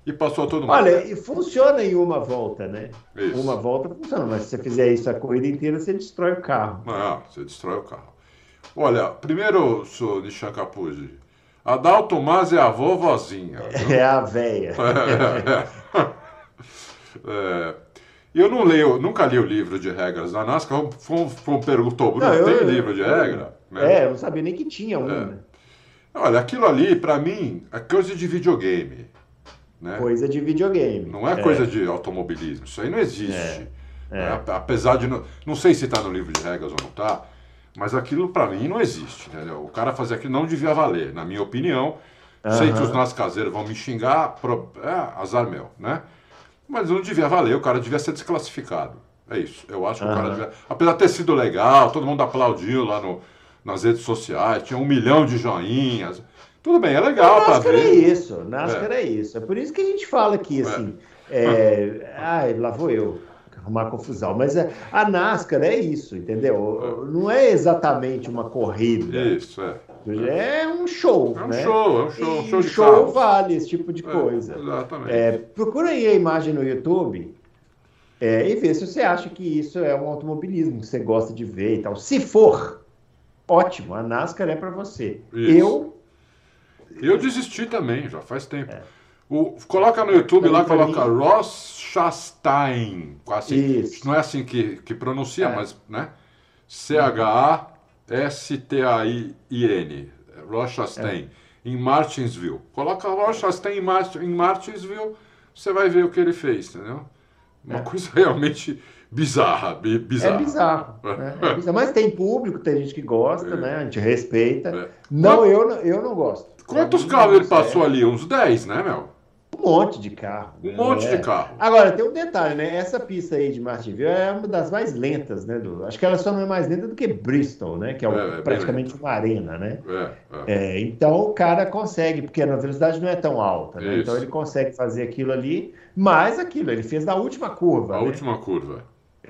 E passou todo mundo. Olha, e funciona em uma volta, né? Isso. Uma volta funciona, mas se você fizer isso a corrida inteira, você destrói o carro. Não, você destrói o carro. Olha, primeiro, senhor Nishan Capuzzi, a Dalton Mas é a vovozinha. É a véia. É, é, é. Eu não leio, nunca li o livro de regras da NASCAR. Foi, foi, perguntou, Bruno, não, tem eu, livro de eu, regra? Né? É, eu não sabia nem que tinha um. É. Né? Olha, aquilo ali, para mim, é coisa de videogame. Né? Coisa de videogame. Não é, é, coisa de automobilismo. Isso aí não existe. É. Né? Apesar de. Não, não sei se está no livro de regras ou não está, mas aquilo para mim não existe. Entendeu? O cara fazer aquilo não devia valer, na minha opinião. Uhum. Sei que os nossos caseiros vão me xingar, pro, é, azar meu, né? Mas não devia valer, o cara devia ser desclassificado. É isso. Eu acho que uhum. o cara devia. Apesar de ter sido legal, todo mundo aplaudiu lá no, nas redes sociais, tinha um milhão de joinhas. Tudo bem, é legal para ver. NASCAR é isso, NASCAR é. é. isso. É por isso que a gente fala aqui, é. assim. É... Ai, lá vou eu arrumar confusão. Mas é, a NASCAR é isso, entendeu? É. Não é exatamente uma corrida. Isso, é. É um show, é um né? show, é um show. E show, show vale esse tipo de é, coisa. exatamente. É, procura aí a imagem no YouTube é, e vê se você acha que isso é um automobilismo que você gosta de ver e tal. Se for, ótimo, a NASCAR é para você. Isso. Eu. Eu desisti também, já faz tempo. É. O, coloca no YouTube lá, coloca Ross Chastain. Assim, Isso. Não é assim que, que pronuncia, é. mas, né? C-H-A. S-T-A-I-N, Rochastain, é. em Martinsville. Coloca Rochastain em, Martinsville, você vai ver o que ele fez, entendeu? Uma é. coisa realmente bizarra, bizarra. É bizarro, né? é bizarro. Mas tem público, tem gente que gosta, é. né? A gente respeita. É. Não, eu, eu não gosto. Quantos carros ele passou ali? Uns 10, né, Mel? Um monte de carro. Um monte é. de carro. Agora, tem um detalhe, né? Essa pista aí de Martinville é uma das mais lentas, né? Do... Acho que ela só não é mais lenta do que Bristol, né? Que é, é, é praticamente uma arena, né? É, é, então o cara consegue, porque a velocidade não é tão alta, né? Então ele consegue fazer aquilo ali, mas aquilo, ele fez na última curva. A né? última curva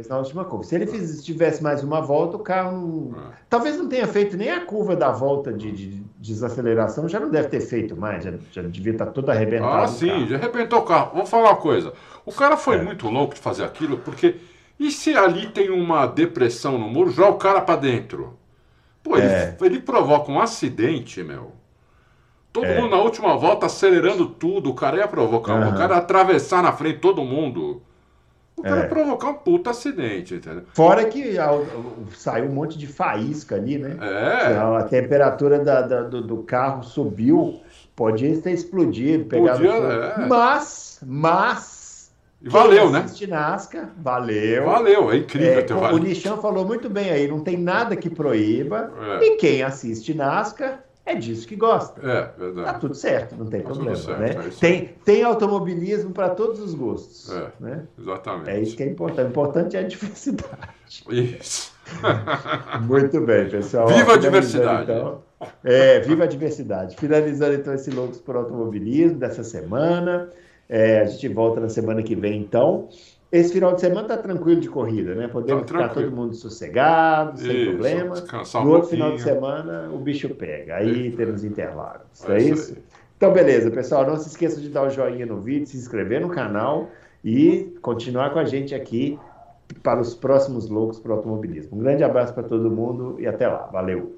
na última curva. Se ele fiz, tivesse mais uma volta, o carro. Não... Talvez não tenha feito nem a curva da volta de, de, desaceleração, já não deve ter feito mais, já, já devia estar todo arrebentado. Ah, sim, já arrebentou o carro. Vou falar uma coisa. O cara foi é. muito louco de fazer aquilo, porque E se ali tem uma depressão no muro, joga o cara para dentro. Pô, ele, É. ele provoca um acidente, meu. Todo É. mundo na última volta acelerando tudo, o cara ia provocar, um- Aham. o cara ia atravessar na frente todo mundo. O cara É. provocar um puta acidente, entendeu? Fora que a- o- saiu um monte de faísca ali, né? É, A temperatura da- da- do, do carro subiu, podia ter explodido, pegado Podia, é. Mas, mas. e valeu, quem né? assiste NASCAR, valeu. Valeu, é incrível É, ter o valido. Nishan falou muito bem aí, não tem nada que proíba. É. E quem assiste NASCAR é disso que gosta. É, Tá verdade. tudo certo, não tem Tá problema, certo, né? é tem, tem automobilismo para todos os gostos, É. né? Exatamente. É isso que é importante. O importante é a diversidade. Isso. Muito bem, pessoal. Viva a diversidade. Então, é, viva a diversidade. Finalizando então esse Loucos por Automobilismo dessa semana. É, a gente volta na semana que vem, então. Esse final de semana tá tranquilo de corrida, né? Podemos Tá ficar todo mundo sossegado, sem Isso, problema. descansar um no outro final de semana, o bicho pega. Aí Isso. temos intervalos. É É isso aí. Então, beleza, pessoal. Não se esqueça de dar o joinha no vídeo, se inscrever no canal e continuar com a gente aqui para os próximos Loucos para o Automobilismo. Um grande abraço para todo mundo e até lá. Valeu!